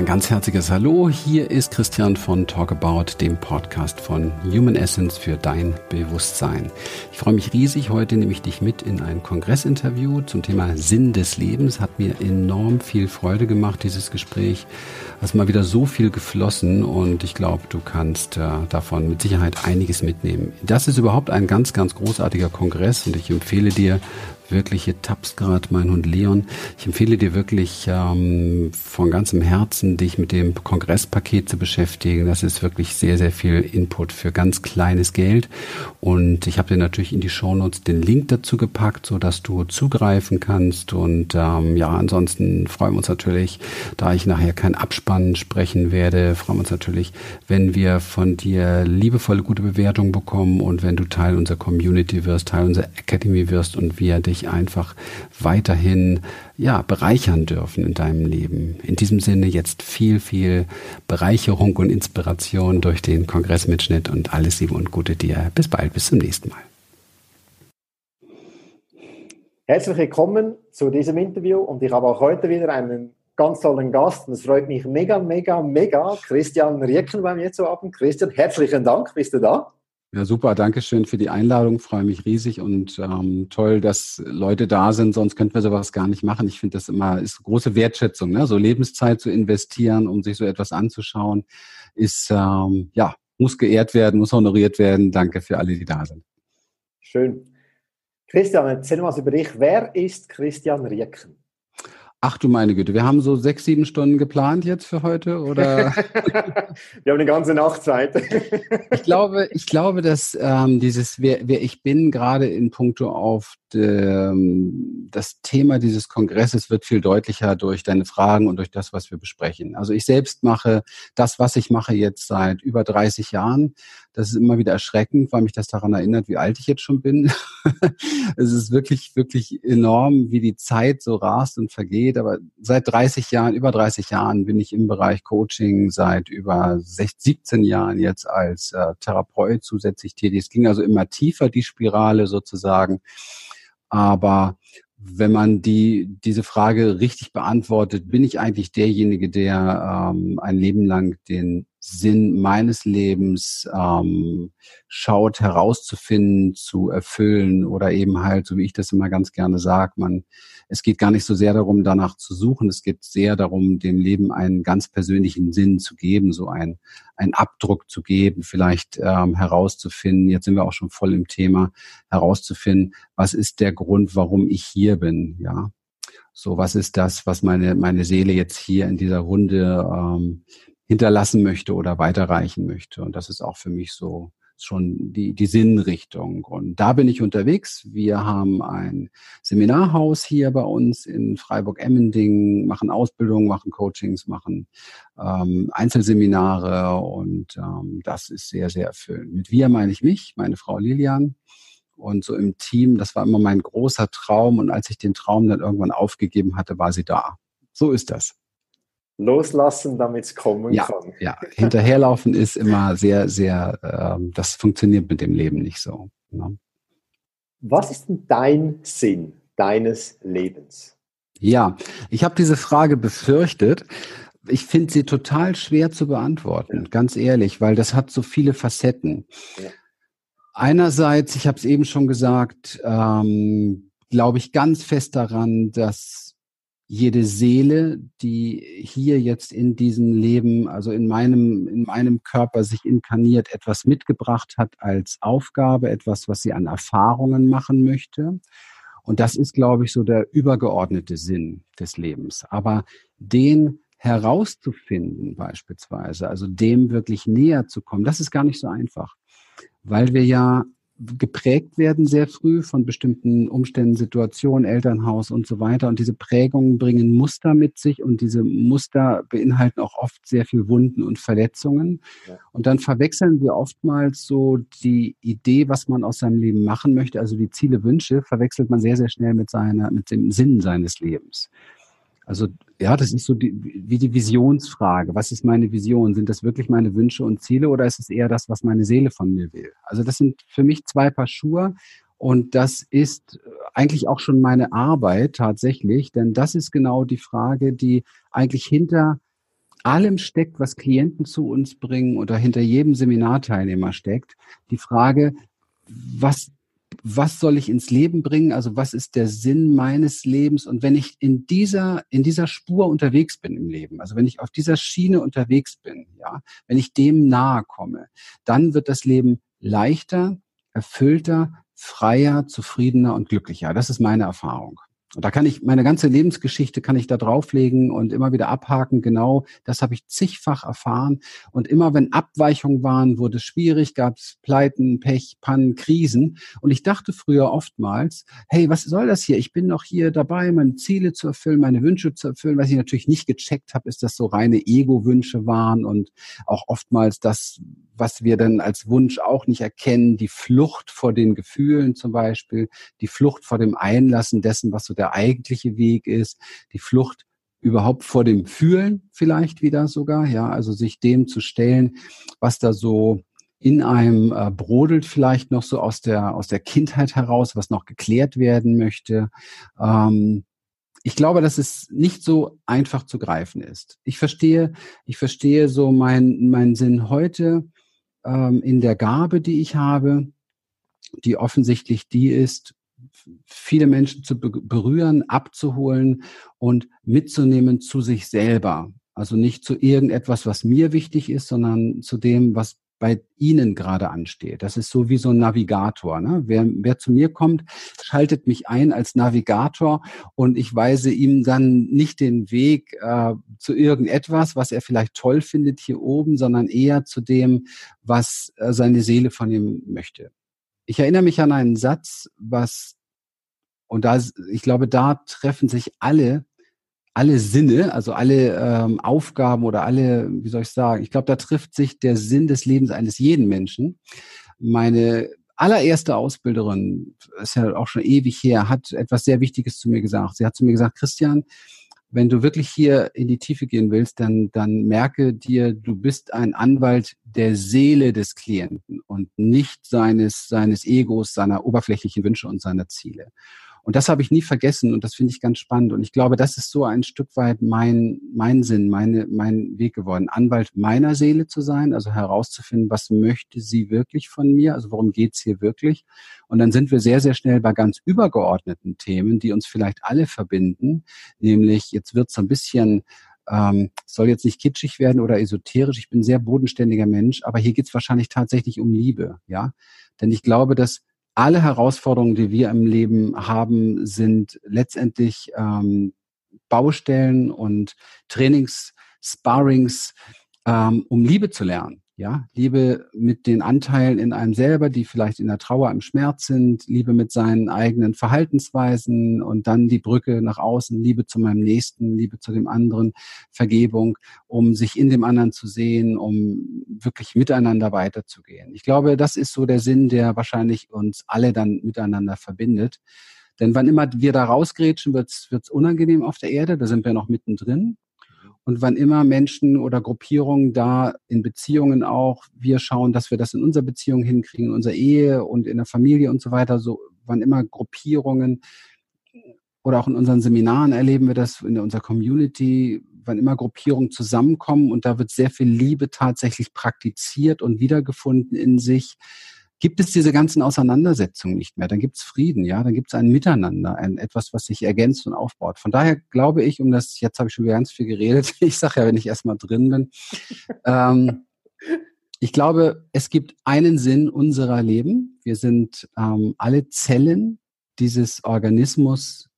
ein ganz herzliches Hallo. Hier ist Christian von Talk About, dem Podcast von Human Essence für dein Bewusstsein. Ich freue mich riesig. Heute nehme ich dich mit in ein Kongressinterview zum Thema Sinn des Lebens. Hat mir enorm viel Freude gemacht, dieses Gespräch. Es ist mal wieder so viel geflossen und ich glaube, du kannst äh, davon mit Sicherheit einiges mitnehmen. Das ist überhaupt ein ganz, ganz großartiger Kongress und ich empfehle dir, wirklich, hier tappst gerade mein Hund Leon. Ich empfehle dir wirklich ähm, von ganzem Herzen, dich mit dem Kongresspaket zu beschäftigen. Das ist wirklich sehr, sehr viel Input für ganz kleines Geld. Und ich habe dir natürlich in die Shownotes den Link dazu gepackt, so dass du zugreifen kannst. Und ähm, ja, ansonsten freuen wir uns natürlich, da ich nachher kein Abspann sprechen werde, freuen wir uns natürlich, wenn wir von dir liebevolle gute Bewertungen bekommen und wenn du Teil unserer Community wirst, Teil unserer Academy wirst und wir dich dich einfach weiterhin ja, bereichern dürfen in deinem Leben. In diesem Sinne jetzt viel, viel Bereicherung und Inspiration durch den Kongressmitschnitt und alles Liebe und Gute dir. Bis bald, bis zum nächsten Mal. Herzlich willkommen zu diesem Interview und ich habe auch heute wieder einen ganz tollen Gast und es freut mich mega, mega, mega, Christian Riecken bei mir zu haben. Christian, herzlichen Dank, bist du da? Ja, super. Dankeschön für die Einladung. Freue mich riesig und ähm, toll, dass Leute da sind. Sonst könnten wir sowas gar nicht machen. Ich finde das immer ist große Wertschätzung, ne? so Lebenszeit zu investieren, um sich so etwas anzuschauen, ist ähm, ja muss geehrt werden, muss honoriert werden. Danke für alle, die da sind. Schön. Christian, erzähl mal was über dich. Wer ist Christian Rieken? Ach du meine Güte, wir haben so sechs, sieben Stunden geplant jetzt für heute, oder? wir haben eine ganze Nachtzeit. ich glaube, ich glaube, dass ähm, dieses wer, wer ich bin gerade in puncto auf ähm, das Thema dieses Kongresses wird viel deutlicher durch deine Fragen und durch das, was wir besprechen. Also ich selbst mache das, was ich mache jetzt seit über 30 Jahren. Das ist immer wieder erschreckend, weil mich das daran erinnert, wie alt ich jetzt schon bin. es ist wirklich, wirklich enorm, wie die Zeit so rast und vergeht. Aber seit 30 Jahren, über 30 Jahren bin ich im Bereich Coaching, seit über 16, 17 Jahren jetzt als äh, Therapeut zusätzlich tätig. Es ging also immer tiefer, die Spirale sozusagen. Aber wenn man die, diese Frage richtig beantwortet, bin ich eigentlich derjenige, der ähm, ein Leben lang den Sinn meines Lebens ähm, schaut herauszufinden, zu erfüllen oder eben halt, so wie ich das immer ganz gerne sage, man, es geht gar nicht so sehr darum, danach zu suchen, es geht sehr darum, dem Leben einen ganz persönlichen Sinn zu geben, so ein, einen Abdruck zu geben, vielleicht ähm, herauszufinden, jetzt sind wir auch schon voll im Thema, herauszufinden, was ist der Grund, warum ich hier bin, ja. So, was ist das, was meine, meine Seele jetzt hier in dieser Runde ähm, hinterlassen möchte oder weiterreichen möchte. Und das ist auch für mich so schon die, die Sinnrichtung. Und da bin ich unterwegs. Wir haben ein Seminarhaus hier bei uns in Freiburg-Emmending, machen Ausbildungen, machen Coachings, machen ähm, Einzelseminare und ähm, das ist sehr, sehr erfüllend. Mit wir meine ich mich, meine Frau Lilian. Und so im Team, das war immer mein großer Traum. Und als ich den Traum dann irgendwann aufgegeben hatte, war sie da. So ist das loslassen, damit es kommen ja, kann. Ja, hinterherlaufen ist immer sehr, sehr, äh, das funktioniert mit dem Leben nicht so. Ne? Was ist denn dein Sinn deines Lebens? Ja, ich habe diese Frage befürchtet. Ich finde sie total schwer zu beantworten, ja. ganz ehrlich, weil das hat so viele Facetten. Ja. Einerseits, ich habe es eben schon gesagt, ähm, glaube ich ganz fest daran, dass jede Seele, die hier jetzt in diesem Leben, also in meinem, in meinem Körper sich inkarniert, etwas mitgebracht hat als Aufgabe, etwas, was sie an Erfahrungen machen möchte. Und das ist, glaube ich, so der übergeordnete Sinn des Lebens. Aber den herauszufinden beispielsweise, also dem wirklich näher zu kommen, das ist gar nicht so einfach, weil wir ja geprägt werden sehr früh von bestimmten Umständen, Situationen, Elternhaus und so weiter. Und diese Prägungen bringen Muster mit sich und diese Muster beinhalten auch oft sehr viel Wunden und Verletzungen. Ja. Und dann verwechseln wir oftmals so die Idee, was man aus seinem Leben machen möchte, also die Ziele, Wünsche, verwechselt man sehr, sehr schnell mit seiner, mit dem Sinn seines Lebens. Also ja, das ist so die, wie die Visionsfrage. Was ist meine Vision? Sind das wirklich meine Wünsche und Ziele oder ist es eher das, was meine Seele von mir will? Also das sind für mich zwei Paar Schuhe und das ist eigentlich auch schon meine Arbeit tatsächlich, denn das ist genau die Frage, die eigentlich hinter allem steckt, was Klienten zu uns bringen oder hinter jedem Seminarteilnehmer steckt, die Frage, was was soll ich ins Leben bringen? Also was ist der Sinn meines Lebens? Und wenn ich in dieser, in dieser Spur unterwegs bin im Leben, also wenn ich auf dieser Schiene unterwegs bin, ja, wenn ich dem nahe komme, dann wird das Leben leichter, erfüllter, freier, zufriedener und glücklicher. Das ist meine Erfahrung. Und da kann ich, meine ganze Lebensgeschichte kann ich da drauflegen und immer wieder abhaken. Genau, das habe ich zigfach erfahren. Und immer wenn Abweichungen waren, wurde es schwierig, gab es Pleiten, Pech, Pannen, Krisen. Und ich dachte früher oftmals, hey, was soll das hier? Ich bin noch hier dabei, meine Ziele zu erfüllen, meine Wünsche zu erfüllen. Was ich natürlich nicht gecheckt habe, ist, dass so reine Ego-Wünsche waren und auch oftmals das, was wir dann als Wunsch auch nicht erkennen, die Flucht vor den Gefühlen zum Beispiel, die Flucht vor dem Einlassen dessen, was so der eigentliche Weg ist, die Flucht überhaupt vor dem Fühlen vielleicht wieder sogar, ja, also sich dem zu stellen, was da so in einem äh, brodelt vielleicht noch so aus der aus der Kindheit heraus, was noch geklärt werden möchte. Ähm, ich glaube, dass es nicht so einfach zu greifen ist. Ich verstehe, ich verstehe so mein, mein Sinn heute ähm, in der Gabe, die ich habe, die offensichtlich die ist, viele Menschen zu berühren, abzuholen und mitzunehmen zu sich selber. Also nicht zu irgendetwas, was mir wichtig ist, sondern zu dem, was bei Ihnen gerade ansteht. Das ist so wie so ein Navigator. Ne? Wer, wer zu mir kommt, schaltet mich ein als Navigator und ich weise ihm dann nicht den Weg äh, zu irgendetwas, was er vielleicht toll findet hier oben, sondern eher zu dem, was äh, seine Seele von ihm möchte. Ich erinnere mich an einen Satz, was, und da, ich glaube, da treffen sich alle, alle Sinne, also alle ähm, Aufgaben oder alle, wie soll ich sagen, ich glaube, da trifft sich der Sinn des Lebens eines jeden Menschen. Meine allererste Ausbilderin, ist ja auch schon ewig her, hat etwas sehr Wichtiges zu mir gesagt. Sie hat zu mir gesagt, Christian, wenn du wirklich hier in die Tiefe gehen willst, dann, dann merke dir, du bist ein Anwalt der Seele des Klienten und nicht seines, seines Egos, seiner oberflächlichen Wünsche und seiner Ziele. Und das habe ich nie vergessen und das finde ich ganz spannend. Und ich glaube, das ist so ein Stück weit mein, mein Sinn, meine, mein Weg geworden. Anwalt meiner Seele zu sein, also herauszufinden, was möchte sie wirklich von mir, also worum geht's hier wirklich. Und dann sind wir sehr, sehr schnell bei ganz übergeordneten Themen, die uns vielleicht alle verbinden. Nämlich, jetzt wird es so ein bisschen ähm, soll jetzt nicht kitschig werden oder esoterisch. Ich bin sehr bodenständiger Mensch, aber hier geht es wahrscheinlich tatsächlich um Liebe, ja. Denn ich glaube, dass alle Herausforderungen, die wir im Leben haben, sind letztendlich ähm, Baustellen und Trainings, Sparrings, ähm, um Liebe zu lernen. Ja, Liebe mit den Anteilen in einem selber, die vielleicht in der Trauer, im Schmerz sind, Liebe mit seinen eigenen Verhaltensweisen und dann die Brücke nach außen, Liebe zu meinem Nächsten, Liebe zu dem anderen, Vergebung, um sich in dem anderen zu sehen, um wirklich miteinander weiterzugehen. Ich glaube, das ist so der Sinn, der wahrscheinlich uns alle dann miteinander verbindet. Denn wann immer wir da rausgrätschen, wird es unangenehm auf der Erde, da sind wir noch mittendrin. Und wann immer Menschen oder Gruppierungen da in Beziehungen auch, wir schauen, dass wir das in unserer Beziehung hinkriegen, in unserer Ehe und in der Familie und so weiter, so wann immer Gruppierungen oder auch in unseren Seminaren erleben wir das in unserer Community, wann immer Gruppierungen zusammenkommen und da wird sehr viel Liebe tatsächlich praktiziert und wiedergefunden in sich, gibt es diese ganzen Auseinandersetzungen nicht mehr. Dann gibt es Frieden, ja, dann gibt es ein Miteinander, ein etwas, was sich ergänzt und aufbaut. Von daher glaube ich, um das, jetzt habe ich schon wieder ganz viel geredet, ich sage ja, wenn ich erstmal drin bin, ähm, ich glaube, es gibt einen Sinn unserer Leben. Wir sind ähm, alle Zellen dieses Organismus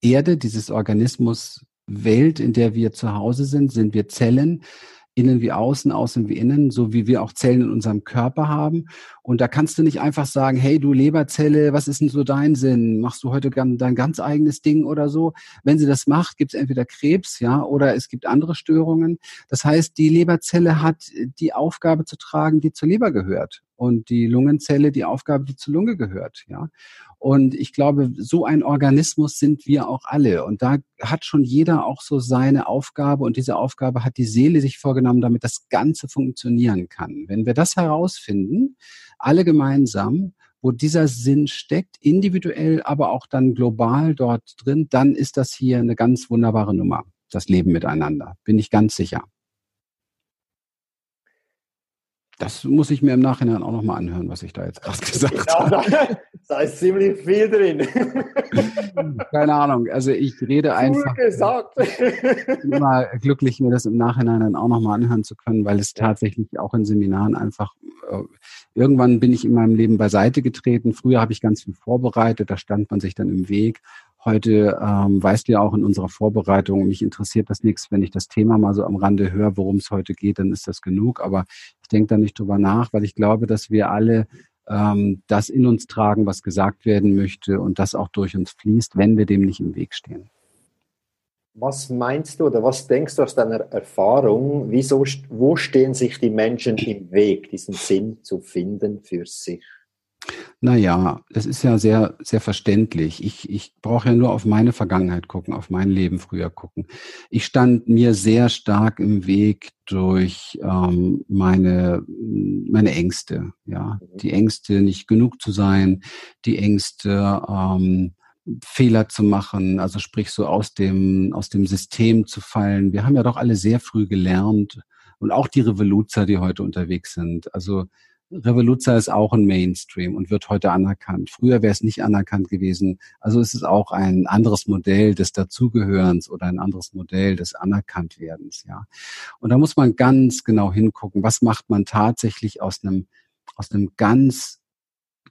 Erde, dieses Organismus Welt, in der wir zu Hause sind, sind wir Zellen innen wie außen, außen wie innen, so wie wir auch Zellen in unserem Körper haben. Und da kannst du nicht einfach sagen, hey du Leberzelle, was ist denn so dein Sinn? Machst du heute dein ganz eigenes Ding oder so? Wenn sie das macht, gibt es entweder Krebs, ja, oder es gibt andere Störungen. Das heißt, die Leberzelle hat die Aufgabe zu tragen, die zur Leber gehört. Und die Lungenzelle die Aufgabe, die zur Lunge gehört, ja. Und ich glaube, so ein Organismus sind wir auch alle. Und da hat schon jeder auch so seine Aufgabe. Und diese Aufgabe hat die Seele sich vorgenommen, damit das Ganze funktionieren kann. Wenn wir das herausfinden, alle gemeinsam, wo dieser Sinn steckt, individuell, aber auch dann global dort drin, dann ist das hier eine ganz wunderbare Nummer. Das Leben miteinander, bin ich ganz sicher. Das muss ich mir im Nachhinein auch nochmal anhören, was ich da jetzt gerade gesagt genau, habe. Da ist ziemlich viel drin. Keine Ahnung. Also ich rede cool einfach. gesagt. Immer glücklich, mir das im Nachhinein dann auch nochmal anhören zu können, weil es tatsächlich auch in Seminaren einfach äh, irgendwann bin ich in meinem Leben beiseite getreten. Früher habe ich ganz viel vorbereitet, da stand man sich dann im Weg. Heute ähm, weißt du ja auch in unserer Vorbereitung, mich interessiert das nichts, wenn ich das Thema mal so am Rande höre, worum es heute geht, dann ist das genug. Aber ich denke da nicht drüber nach, weil ich glaube, dass wir alle ähm, das in uns tragen, was gesagt werden möchte und das auch durch uns fließt, wenn wir dem nicht im Weg stehen. Was meinst du oder was denkst du aus deiner Erfahrung? Wieso, wo stehen sich die Menschen im Weg, diesen Sinn zu finden für sich? Naja, das ist ja sehr, sehr verständlich. Ich, ich brauche ja nur auf meine Vergangenheit gucken, auf mein Leben früher gucken. Ich stand mir sehr stark im Weg durch ähm, meine, meine Ängste. Ja, mhm. die Ängste, nicht genug zu sein, die Ängste, ähm, Fehler zu machen, also sprich so aus dem, aus dem System zu fallen. Wir haben ja doch alle sehr früh gelernt und auch die Revoluzer, die heute unterwegs sind. Also Revoluzer ist auch ein Mainstream und wird heute anerkannt. Früher wäre es nicht anerkannt gewesen. Also ist es auch ein anderes Modell des Dazugehörens oder ein anderes Modell des Anerkanntwerdens, ja. Und da muss man ganz genau hingucken, was macht man tatsächlich aus einem, aus einem ganz,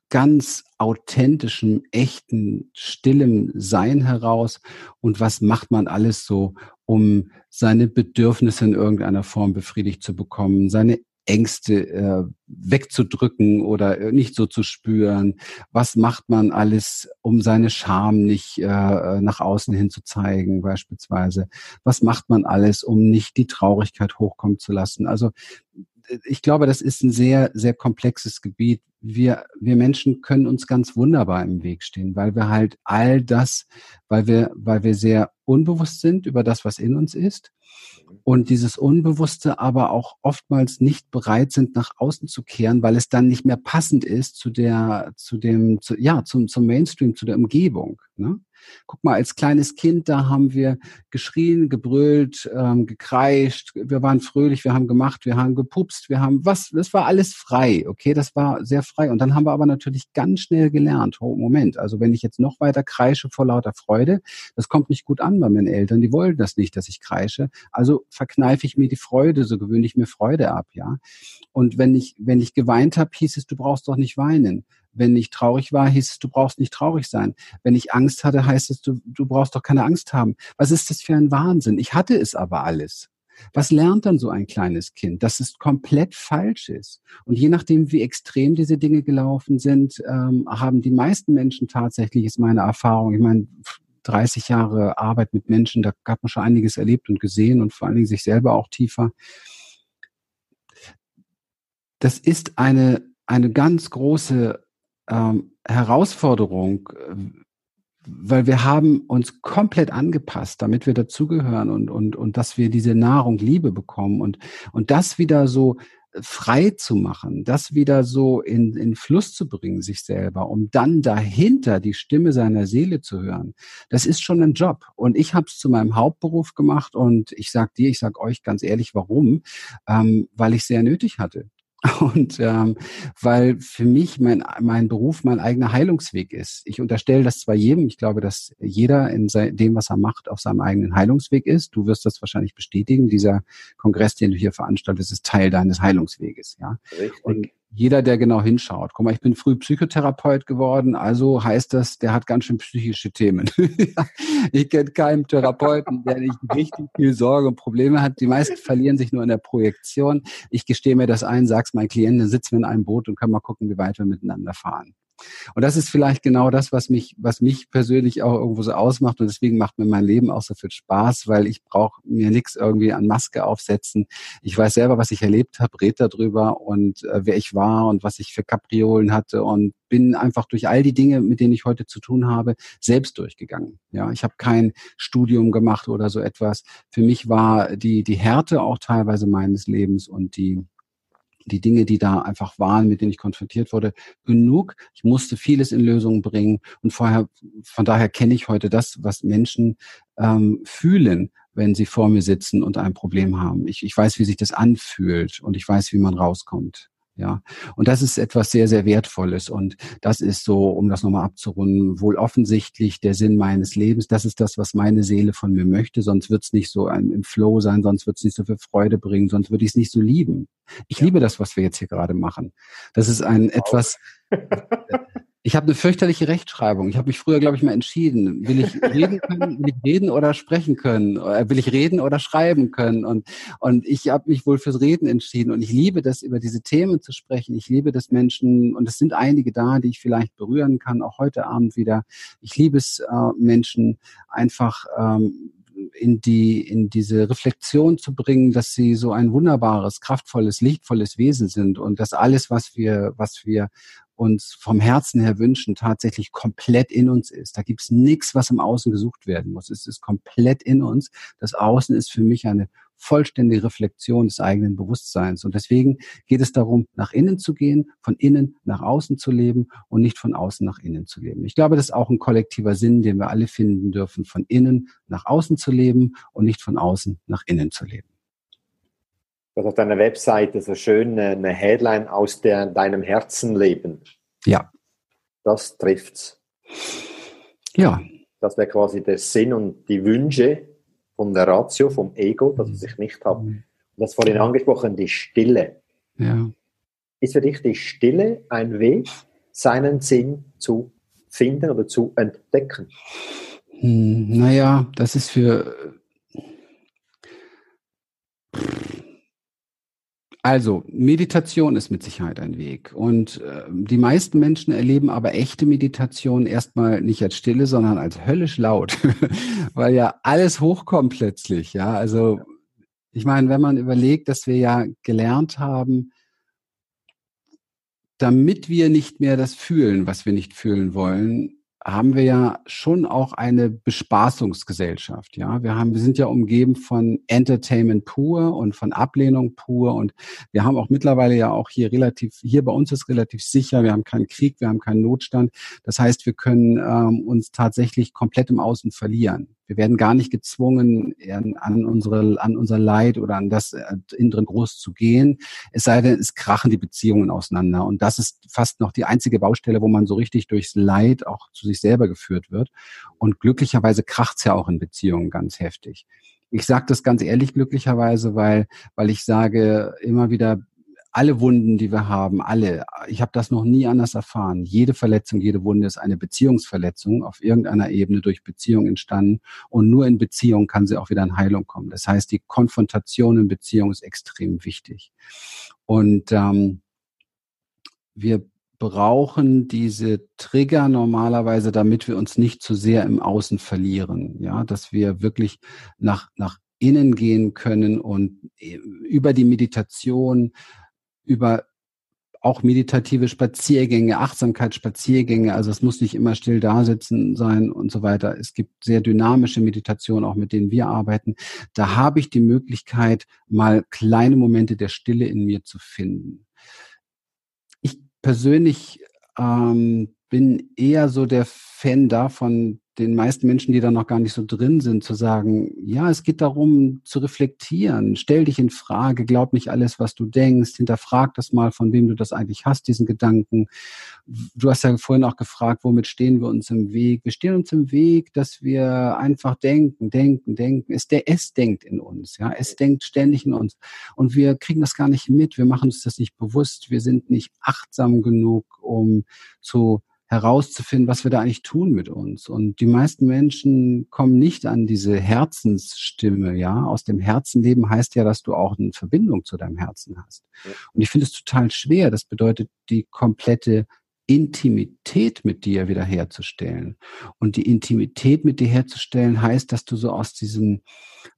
ganz authentischen, echten, stillem Sein heraus und was macht man alles so, um seine Bedürfnisse in irgendeiner Form befriedigt zu bekommen, seine Ängste äh, wegzudrücken oder äh, nicht so zu spüren? Was macht man alles, um seine Scham nicht äh, nach außen hin zu zeigen, beispielsweise? Was macht man alles, um nicht die Traurigkeit hochkommen zu lassen? Also ich glaube, das ist ein sehr, sehr komplexes Gebiet. Wir, wir Menschen können uns ganz wunderbar im Weg stehen, weil wir halt all das, weil wir, weil wir sehr unbewusst sind über das, was in uns ist und dieses Unbewusste aber auch oftmals nicht bereit sind, nach außen zu kehren, weil es dann nicht mehr passend ist zu der, zu dem, zu, ja, zum, zum Mainstream, zu der Umgebung. Ne? Guck mal, als kleines Kind, da haben wir geschrien, gebrüllt, ähm, gekreischt, wir waren fröhlich, wir haben gemacht, wir haben gepupst, wir haben was, das war alles frei, okay, das war sehr frei. Und dann haben wir aber natürlich ganz schnell gelernt, oh, Moment, also wenn ich jetzt noch weiter kreische vor lauter Freude, das kommt nicht gut an bei meinen Eltern, die wollen das nicht, dass ich kreische, also verkneife ich mir die Freude, so gewöhne ich mir Freude ab, ja. Und wenn ich, wenn ich geweint habe, hieß es, du brauchst doch nicht weinen. Wenn ich traurig war, hieß es, du brauchst nicht traurig sein. Wenn ich Angst hatte, heißt es, du, du brauchst doch keine Angst haben. Was ist das für ein Wahnsinn? Ich hatte es aber alles. Was lernt dann so ein kleines Kind? Dass es komplett falsch ist. Und je nachdem, wie extrem diese Dinge gelaufen sind, ähm, haben die meisten Menschen tatsächlich, ist meine Erfahrung, ich meine, 30 Jahre Arbeit mit Menschen, da gab man schon einiges erlebt und gesehen und vor allen Dingen sich selber auch tiefer. Das ist eine, eine ganz große ähm, Herausforderung, äh, weil wir haben uns komplett angepasst, damit wir dazugehören und, und, und dass wir diese Nahrung Liebe bekommen und, und das wieder so frei zu machen, das wieder so in, in Fluss zu bringen, sich selber, um dann dahinter die Stimme seiner Seele zu hören. Das ist schon ein Job. Und ich habe es zu meinem Hauptberuf gemacht und ich sag dir, ich sag euch ganz ehrlich, warum? Ähm, weil ich sehr nötig hatte. Und ähm, weil für mich mein, mein Beruf mein eigener Heilungsweg ist. Ich unterstelle das zwar jedem, ich glaube, dass jeder in dem, was er macht, auf seinem eigenen Heilungsweg ist. Du wirst das wahrscheinlich bestätigen. Dieser Kongress, den du hier veranstaltest, ist Teil deines Heilungsweges. Ja? Richtig. Und jeder, der genau hinschaut. Guck mal, ich bin früh Psychotherapeut geworden, also heißt das, der hat ganz schön psychische Themen. ich kenne keinen Therapeuten, der nicht richtig viel Sorge und Probleme hat. Die meisten verlieren sich nur in der Projektion. Ich gestehe mir das ein, sag's meinen Klienten, sitzen wir in einem Boot und können mal gucken, wie weit wir miteinander fahren. Und das ist vielleicht genau das, was mich, was mich persönlich auch irgendwo so ausmacht. Und deswegen macht mir mein Leben auch so viel Spaß, weil ich brauche mir nichts irgendwie an Maske aufsetzen. Ich weiß selber, was ich erlebt habe, red darüber und äh, wer ich war und was ich für Kapriolen hatte und bin einfach durch all die Dinge, mit denen ich heute zu tun habe, selbst durchgegangen. Ja, ich habe kein Studium gemacht oder so etwas. Für mich war die die Härte auch teilweise meines Lebens und die die Dinge, die da einfach waren, mit denen ich konfrontiert wurde, genug. Ich musste vieles in Lösungen bringen und vorher, von daher kenne ich heute das, was Menschen ähm, fühlen, wenn sie vor mir sitzen und ein Problem haben. Ich, ich weiß, wie sich das anfühlt und ich weiß, wie man rauskommt. Ja, und das ist etwas sehr, sehr Wertvolles. Und das ist so, um das nochmal abzurunden, wohl offensichtlich der Sinn meines Lebens. Das ist das, was meine Seele von mir möchte. Sonst wird es nicht so im Flow sein, sonst wird es nicht so viel Freude bringen, sonst würde ich es nicht so lieben. Ich ja. liebe das, was wir jetzt hier gerade machen. Das ist ein etwas, Ich habe eine fürchterliche Rechtschreibung. Ich habe mich früher, glaube ich, mal entschieden. Will ich reden können, will ich reden oder sprechen können? Oder will ich reden oder schreiben können? Und, und ich habe mich wohl fürs Reden entschieden. Und ich liebe das, über diese Themen zu sprechen. Ich liebe das Menschen, und es sind einige da, die ich vielleicht berühren kann, auch heute Abend wieder. Ich liebe es, äh, Menschen einfach ähm, in die in diese Reflexion zu bringen, dass sie so ein wunderbares, kraftvolles, lichtvolles Wesen sind und dass alles, was wir was wir uns vom Herzen her wünschen, tatsächlich komplett in uns ist. Da gibt's nichts, was im Außen gesucht werden muss. Es ist komplett in uns. Das Außen ist für mich eine vollständige Reflexion des eigenen Bewusstseins. Und deswegen geht es darum, nach innen zu gehen, von innen nach außen zu leben und nicht von außen nach innen zu leben. Ich glaube, das ist auch ein kollektiver Sinn, den wir alle finden dürfen, von innen nach außen zu leben und nicht von außen nach innen zu leben. Du hast auf deiner Webseite so schön eine Headline aus der, deinem Herzen leben. Ja. Das trifft's. Ja. Das wäre quasi der Sinn und die Wünsche von der Ratio, vom Ego, das ich sich nicht habe. Und das vorhin angesprochen, die Stille. Ja. Ist für dich die Stille ein Weg, seinen Sinn zu finden oder zu entdecken? Hm, naja, das ist für Also, Meditation ist mit Sicherheit ein Weg. Und äh, die meisten Menschen erleben aber echte Meditation erstmal nicht als Stille, sondern als höllisch laut, weil ja alles hochkommt plötzlich. Ja, also ich meine, wenn man überlegt, dass wir ja gelernt haben, damit wir nicht mehr das fühlen, was wir nicht fühlen wollen, haben wir ja schon auch eine Bespaßungsgesellschaft. Ja, wir haben, wir sind ja umgeben von Entertainment pur und von Ablehnung pur und wir haben auch mittlerweile ja auch hier relativ, hier bei uns ist relativ sicher, wir haben keinen Krieg, wir haben keinen Notstand. Das heißt, wir können ähm, uns tatsächlich komplett im Außen verlieren. Wir werden gar nicht gezwungen, an, unsere, an unser Leid oder an das äh, innen drin groß zu gehen. Es sei denn, es krachen die Beziehungen auseinander. Und das ist fast noch die einzige Baustelle, wo man so richtig durchs Leid auch zu sich selber geführt wird. Und glücklicherweise kracht's ja auch in Beziehungen ganz heftig. Ich sage das ganz ehrlich glücklicherweise, weil, weil ich sage immer wieder, alle Wunden, die wir haben, alle, ich habe das noch nie anders erfahren. Jede Verletzung, jede Wunde ist eine Beziehungsverletzung auf irgendeiner Ebene durch Beziehung entstanden und nur in Beziehung kann sie auch wieder in Heilung kommen. Das heißt, die Konfrontation in Beziehung ist extrem wichtig. Und ähm, wir brauchen diese Trigger normalerweise, damit wir uns nicht zu sehr im Außen verlieren. Ja, dass wir wirklich nach, nach innen gehen können und äh, über die Meditation über auch meditative Spaziergänge, Achtsamkeitsspaziergänge, also es muss nicht immer still dasitzen sein und so weiter. Es gibt sehr dynamische Meditationen, auch mit denen wir arbeiten. Da habe ich die Möglichkeit, mal kleine Momente der Stille in mir zu finden. Ich persönlich ähm, bin eher so der Fan davon, den meisten Menschen, die da noch gar nicht so drin sind, zu sagen, ja, es geht darum zu reflektieren. Stell dich in Frage, glaub nicht alles, was du denkst, hinterfrag das mal, von wem du das eigentlich hast, diesen Gedanken. Du hast ja vorhin auch gefragt, womit stehen wir uns im Weg? Wir stehen uns im Weg, dass wir einfach denken, denken, denken. Es, der, es denkt in uns, ja, es denkt ständig in uns. Und wir kriegen das gar nicht mit. Wir machen uns das nicht bewusst. Wir sind nicht achtsam genug, um zu herauszufinden, was wir da eigentlich tun mit uns. Und die meisten Menschen kommen nicht an diese Herzensstimme, ja. Aus dem Herzen leben heißt ja, dass du auch eine Verbindung zu deinem Herzen hast. Und ich finde es total schwer. Das bedeutet, die komplette Intimität mit dir wiederherzustellen. Und die Intimität mit dir herzustellen heißt, dass du so aus diesem,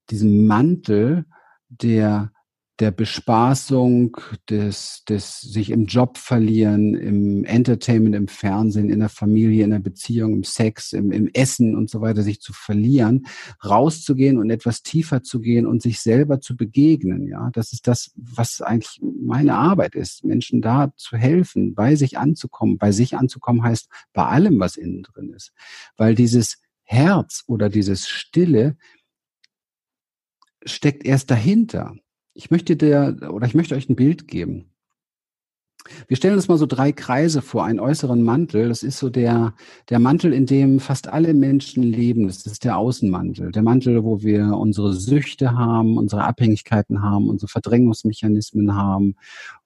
diesem Mantel der der Bespaßung, des, des sich im Job verlieren, im Entertainment, im Fernsehen, in der Familie, in der Beziehung, im Sex, im, im Essen und so weiter, sich zu verlieren, rauszugehen und etwas tiefer zu gehen und sich selber zu begegnen. Ja, das ist das, was eigentlich meine Arbeit ist, Menschen da zu helfen, bei sich anzukommen. Bei sich anzukommen heißt bei allem, was innen drin ist, weil dieses Herz oder dieses Stille steckt erst dahinter. Ich möchte dir oder ich möchte euch ein Bild geben. Wir stellen uns mal so drei Kreise vor, einen äußeren Mantel. Das ist so der, der Mantel, in dem fast alle Menschen leben. Das ist der Außenmantel. Der Mantel, wo wir unsere Süchte haben, unsere Abhängigkeiten haben, unsere Verdrängungsmechanismen haben,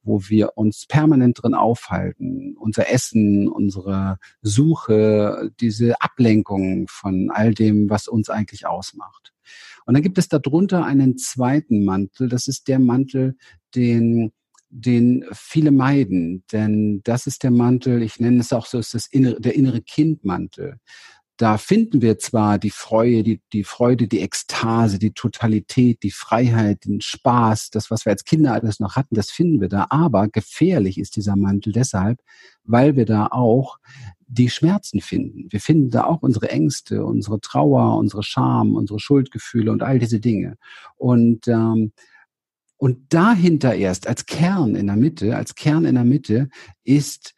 wo wir uns permanent drin aufhalten. Unser Essen, unsere Suche, diese Ablenkung von all dem, was uns eigentlich ausmacht. Und dann gibt es darunter einen zweiten Mantel. Das ist der Mantel, den den viele meiden, denn das ist der Mantel, ich nenne es auch so, ist das innere, der innere Kindmantel. Da finden wir zwar die Freude, die, die Freude, die Ekstase, die Totalität, die Freiheit, den Spaß, das, was wir als Kinder alles noch hatten, das finden wir da. Aber gefährlich ist dieser Mantel deshalb, weil wir da auch die Schmerzen finden. Wir finden da auch unsere Ängste, unsere Trauer, unsere Scham, unsere Schuldgefühle und all diese Dinge. Und ähm, und dahinter erst, als Kern in der Mitte, als Kern in der Mitte ist,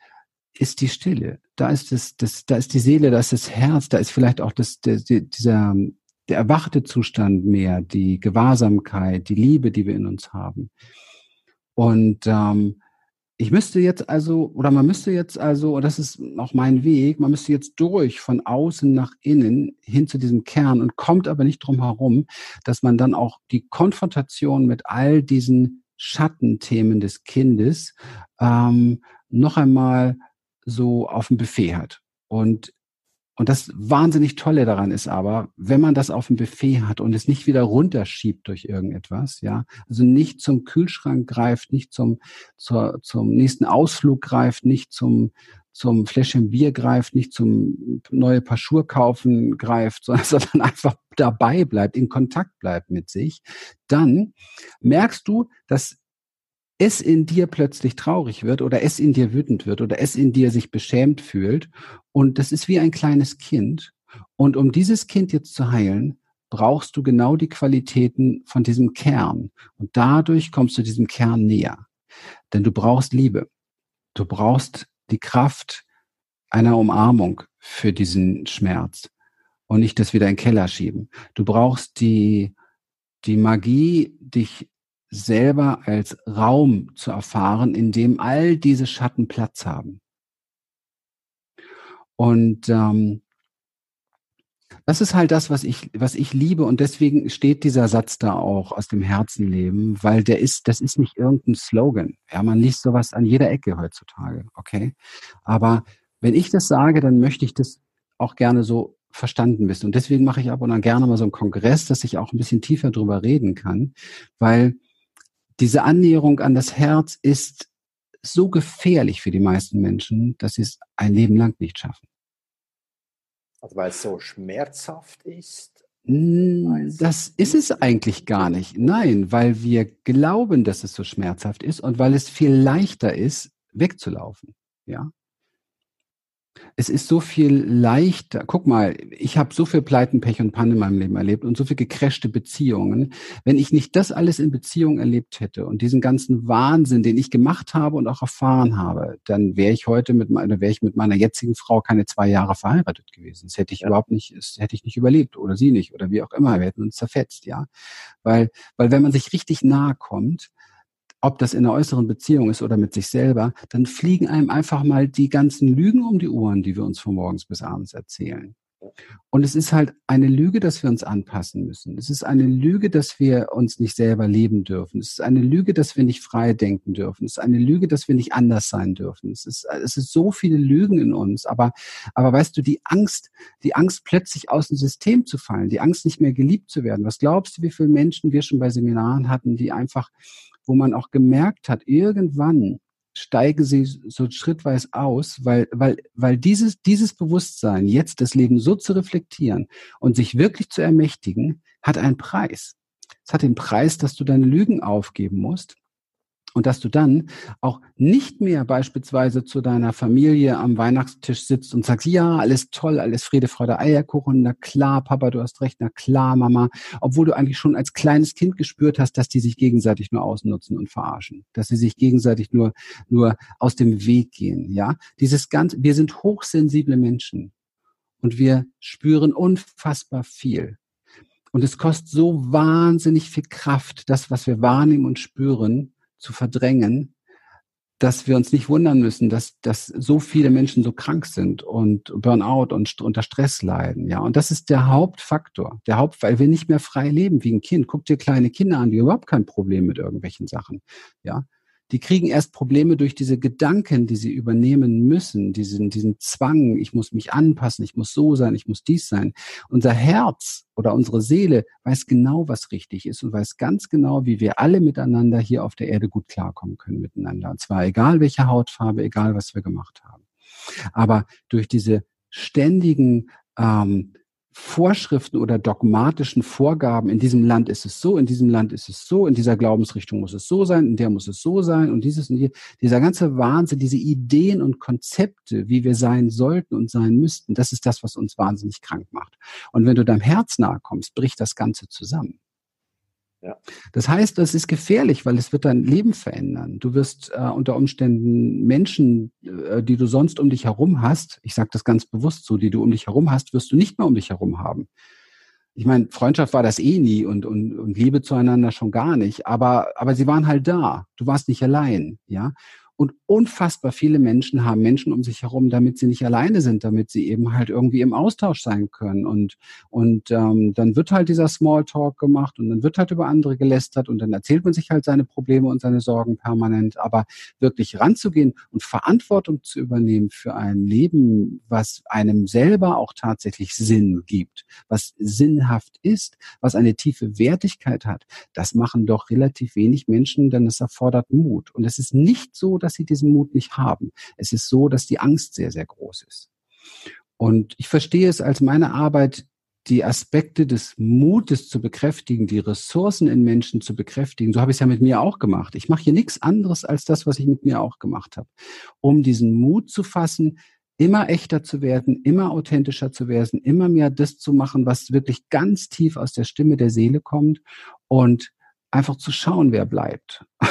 ist die Stille. Da ist das, das, da ist die Seele, da ist das Herz, da ist vielleicht auch das, der, dieser, der erwachte Zustand mehr, die Gewahrsamkeit, die Liebe, die wir in uns haben. Und ähm, ich müsste jetzt also, oder man müsste jetzt also, und das ist auch mein Weg, man müsste jetzt durch von außen nach innen hin zu diesem Kern und kommt aber nicht drum herum, dass man dann auch die Konfrontation mit all diesen Schattenthemen des Kindes ähm, noch einmal so auf dem Buffet hat. Und und das wahnsinnig Tolle daran ist aber, wenn man das auf dem Buffet hat und es nicht wieder runterschiebt durch irgendetwas, ja, also nicht zum Kühlschrank greift, nicht zum, zur, zum nächsten Ausflug greift, nicht zum, zum Fläschchen Bier greift, nicht zum neue Paar Schuhe kaufen greift, sondern, sondern einfach dabei bleibt, in Kontakt bleibt mit sich, dann merkst du, dass es in dir plötzlich traurig wird oder es in dir wütend wird oder es in dir sich beschämt fühlt. Und das ist wie ein kleines Kind. Und um dieses Kind jetzt zu heilen, brauchst du genau die Qualitäten von diesem Kern. Und dadurch kommst du diesem Kern näher. Denn du brauchst Liebe. Du brauchst die Kraft einer Umarmung für diesen Schmerz und nicht das wieder in den Keller schieben. Du brauchst die, die Magie, dich selber als Raum zu erfahren, in dem all diese Schatten Platz haben. Und ähm, das ist halt das, was ich, was ich liebe und deswegen steht dieser Satz da auch aus dem Herzenleben, weil der ist, das ist nicht irgendein Slogan. Ja, man liest sowas an jeder Ecke heutzutage, okay? Aber wenn ich das sage, dann möchte ich das auch gerne so verstanden wissen. Und deswegen mache ich ab und an gerne mal so einen Kongress, dass ich auch ein bisschen tiefer drüber reden kann, weil diese Annäherung an das Herz ist so gefährlich für die meisten Menschen, dass sie es ein Leben lang nicht schaffen. Also weil es so schmerzhaft ist? Das ist es eigentlich gar nicht. Nein, weil wir glauben, dass es so schmerzhaft ist und weil es viel leichter ist, wegzulaufen. Ja es ist so viel leichter. Guck mal, ich habe so viel Pleiten, Pech und Pannen in meinem Leben erlebt und so viel gecrashte Beziehungen. Wenn ich nicht das alles in Beziehung erlebt hätte und diesen ganzen Wahnsinn, den ich gemacht habe und auch erfahren habe, dann wäre ich heute mit meiner, wäre ich mit meiner jetzigen Frau keine zwei Jahre verheiratet gewesen. Das hätte ich ja. überhaupt nicht, das hätte ich nicht überlebt oder sie nicht oder wie auch immer. Wir hätten uns zerfetzt, ja. Weil, weil wenn man sich richtig nahe kommt, ob das in einer äußeren Beziehung ist oder mit sich selber, dann fliegen einem einfach mal die ganzen Lügen um die Ohren, die wir uns von morgens bis abends erzählen. Und es ist halt eine Lüge, dass wir uns anpassen müssen. Es ist eine Lüge, dass wir uns nicht selber leben dürfen. Es ist eine Lüge, dass wir nicht frei denken dürfen. Es ist eine Lüge, dass wir nicht anders sein dürfen. Es ist, es ist so viele Lügen in uns. Aber, aber weißt du, die Angst, die Angst plötzlich aus dem System zu fallen, die Angst nicht mehr geliebt zu werden. Was glaubst du, wie viele Menschen wir schon bei Seminaren hatten, die einfach wo man auch gemerkt hat, irgendwann steigen sie so schrittweise aus, weil, weil, weil dieses, dieses Bewusstsein, jetzt das Leben so zu reflektieren und sich wirklich zu ermächtigen, hat einen Preis. Es hat den Preis, dass du deine Lügen aufgeben musst und dass du dann auch nicht mehr beispielsweise zu deiner Familie am Weihnachtstisch sitzt und sagst, ja, alles toll, alles Friede, Freude, Eierkuchen, na klar, Papa, du hast recht, na klar, Mama, obwohl du eigentlich schon als kleines Kind gespürt hast, dass die sich gegenseitig nur ausnutzen und verarschen, dass sie sich gegenseitig nur, nur aus dem Weg gehen, ja. Dieses ganze, wir sind hochsensible Menschen und wir spüren unfassbar viel. Und es kostet so wahnsinnig viel Kraft, das, was wir wahrnehmen und spüren, zu verdrängen, dass wir uns nicht wundern müssen, dass, dass so viele Menschen so krank sind und Burnout und unter Stress leiden. Ja, und das ist der Hauptfaktor. Der Haupt, weil wir nicht mehr frei leben wie ein Kind. Guck dir kleine Kinder an, die überhaupt kein Problem mit irgendwelchen Sachen. Ja, die kriegen erst Probleme durch diese Gedanken, die sie übernehmen müssen, diesen, diesen Zwang, ich muss mich anpassen, ich muss so sein, ich muss dies sein. Unser Herz oder unsere Seele weiß genau, was richtig ist und weiß ganz genau, wie wir alle miteinander hier auf der Erde gut klarkommen können miteinander. Und zwar egal welche Hautfarbe, egal was wir gemacht haben. Aber durch diese ständigen ähm, Vorschriften oder dogmatischen Vorgaben, in diesem Land ist es so, in diesem Land ist es so, in dieser Glaubensrichtung muss es so sein, in der muss es so sein und dieses und hier, dieser ganze Wahnsinn, diese Ideen und Konzepte, wie wir sein sollten und sein müssten, das ist das, was uns wahnsinnig krank macht. Und wenn du deinem Herz nahe kommst, bricht das Ganze zusammen. Ja. Das heißt, es ist gefährlich, weil es wird dein Leben verändern. Du wirst äh, unter Umständen Menschen, äh, die du sonst um dich herum hast, ich sage das ganz bewusst so, die du um dich herum hast, wirst du nicht mehr um dich herum haben. Ich meine, Freundschaft war das eh nie und, und, und Liebe zueinander schon gar nicht, aber, aber sie waren halt da. Du warst nicht allein, ja. Und unfassbar viele Menschen haben Menschen um sich herum, damit sie nicht alleine sind, damit sie eben halt irgendwie im Austausch sein können. Und, und ähm, dann wird halt dieser Smalltalk gemacht und dann wird halt über andere gelästert und dann erzählt man sich halt seine Probleme und seine Sorgen permanent. Aber wirklich ranzugehen und Verantwortung zu übernehmen für ein Leben, was einem selber auch tatsächlich Sinn gibt, was sinnhaft ist, was eine tiefe Wertigkeit hat, das machen doch relativ wenig Menschen, denn es erfordert Mut. Und es ist nicht so, dass sie diesen Mut nicht haben. Es ist so, dass die Angst sehr, sehr groß ist. Und ich verstehe es als meine Arbeit, die Aspekte des Mutes zu bekräftigen, die Ressourcen in Menschen zu bekräftigen. So habe ich es ja mit mir auch gemacht. Ich mache hier nichts anderes als das, was ich mit mir auch gemacht habe, um diesen Mut zu fassen, immer echter zu werden, immer authentischer zu werden, immer mehr das zu machen, was wirklich ganz tief aus der Stimme der Seele kommt und einfach zu schauen, wer bleibt.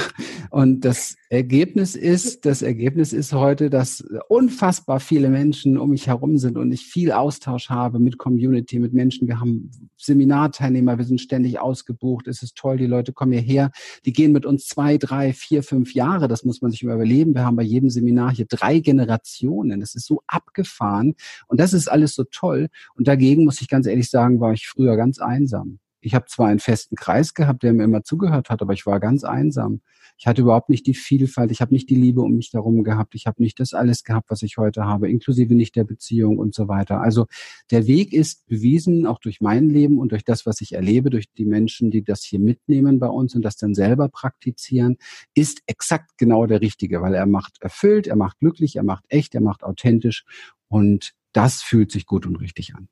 Und das Ergebnis ist, das Ergebnis ist heute, dass unfassbar viele Menschen um mich herum sind und ich viel Austausch habe mit Community, mit Menschen. Wir haben Seminarteilnehmer, wir sind ständig ausgebucht. Es ist toll, die Leute kommen hierher. Die gehen mit uns zwei, drei, vier, fünf Jahre. Das muss man sich überleben. Wir haben bei jedem Seminar hier drei Generationen. Das ist so abgefahren und das ist alles so toll. Und dagegen muss ich ganz ehrlich sagen, war ich früher ganz einsam. Ich habe zwar einen festen Kreis gehabt, der mir immer zugehört hat, aber ich war ganz einsam. Ich hatte überhaupt nicht die Vielfalt, ich habe nicht die Liebe um mich darum gehabt, ich habe nicht das alles gehabt, was ich heute habe, inklusive nicht der Beziehung und so weiter. Also der Weg ist bewiesen, auch durch mein Leben und durch das, was ich erlebe, durch die Menschen, die das hier mitnehmen bei uns und das dann selber praktizieren, ist exakt genau der richtige, weil er macht erfüllt, er macht glücklich, er macht echt, er macht authentisch und das fühlt sich gut und richtig an.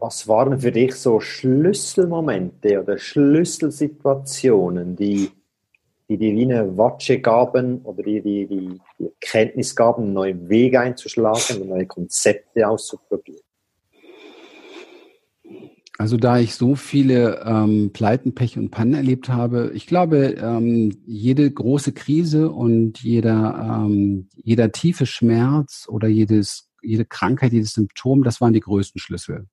Was waren für dich so Schlüsselmomente oder Schlüsselsituationen, die, die dir Watsche gaben oder die, die, die, die Erkenntnis gaben, neue Wege einzuschlagen und neue Konzepte auszuprobieren? Also da ich so viele ähm, Pleiten, Pech und Pannen erlebt habe, ich glaube, ähm, jede große Krise und jeder, ähm, jeder tiefe Schmerz oder jedes, jede Krankheit, jedes Symptom, das waren die größten Schlüssel.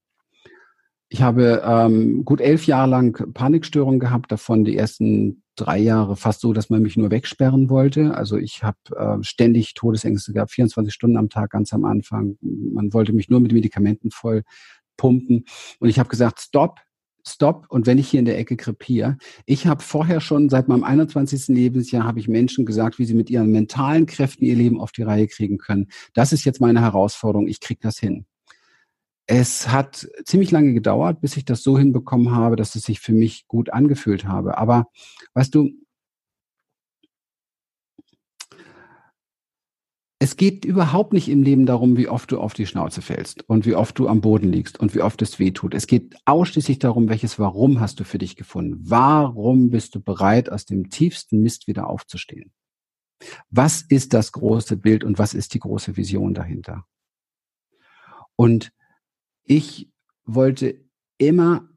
Ich habe ähm, gut elf Jahre lang Panikstörungen gehabt, davon die ersten drei Jahre fast so, dass man mich nur wegsperren wollte. Also ich habe äh, ständig Todesängste gehabt, 24 Stunden am Tag ganz am Anfang. Man wollte mich nur mit Medikamenten voll pumpen. Und ich habe gesagt, stopp, stopp. Und wenn ich hier in der Ecke krepiere, ich habe vorher schon seit meinem 21. Lebensjahr habe ich Menschen gesagt, wie sie mit ihren mentalen Kräften ihr Leben auf die Reihe kriegen können. Das ist jetzt meine Herausforderung. Ich kriege das hin. Es hat ziemlich lange gedauert, bis ich das so hinbekommen habe, dass es sich für mich gut angefühlt habe. Aber weißt du, es geht überhaupt nicht im Leben darum, wie oft du auf die Schnauze fällst und wie oft du am Boden liegst und wie oft es weh tut. Es geht ausschließlich darum, welches Warum hast du für dich gefunden? Warum bist du bereit, aus dem tiefsten Mist wieder aufzustehen? Was ist das große Bild und was ist die große Vision dahinter? Und ich wollte immer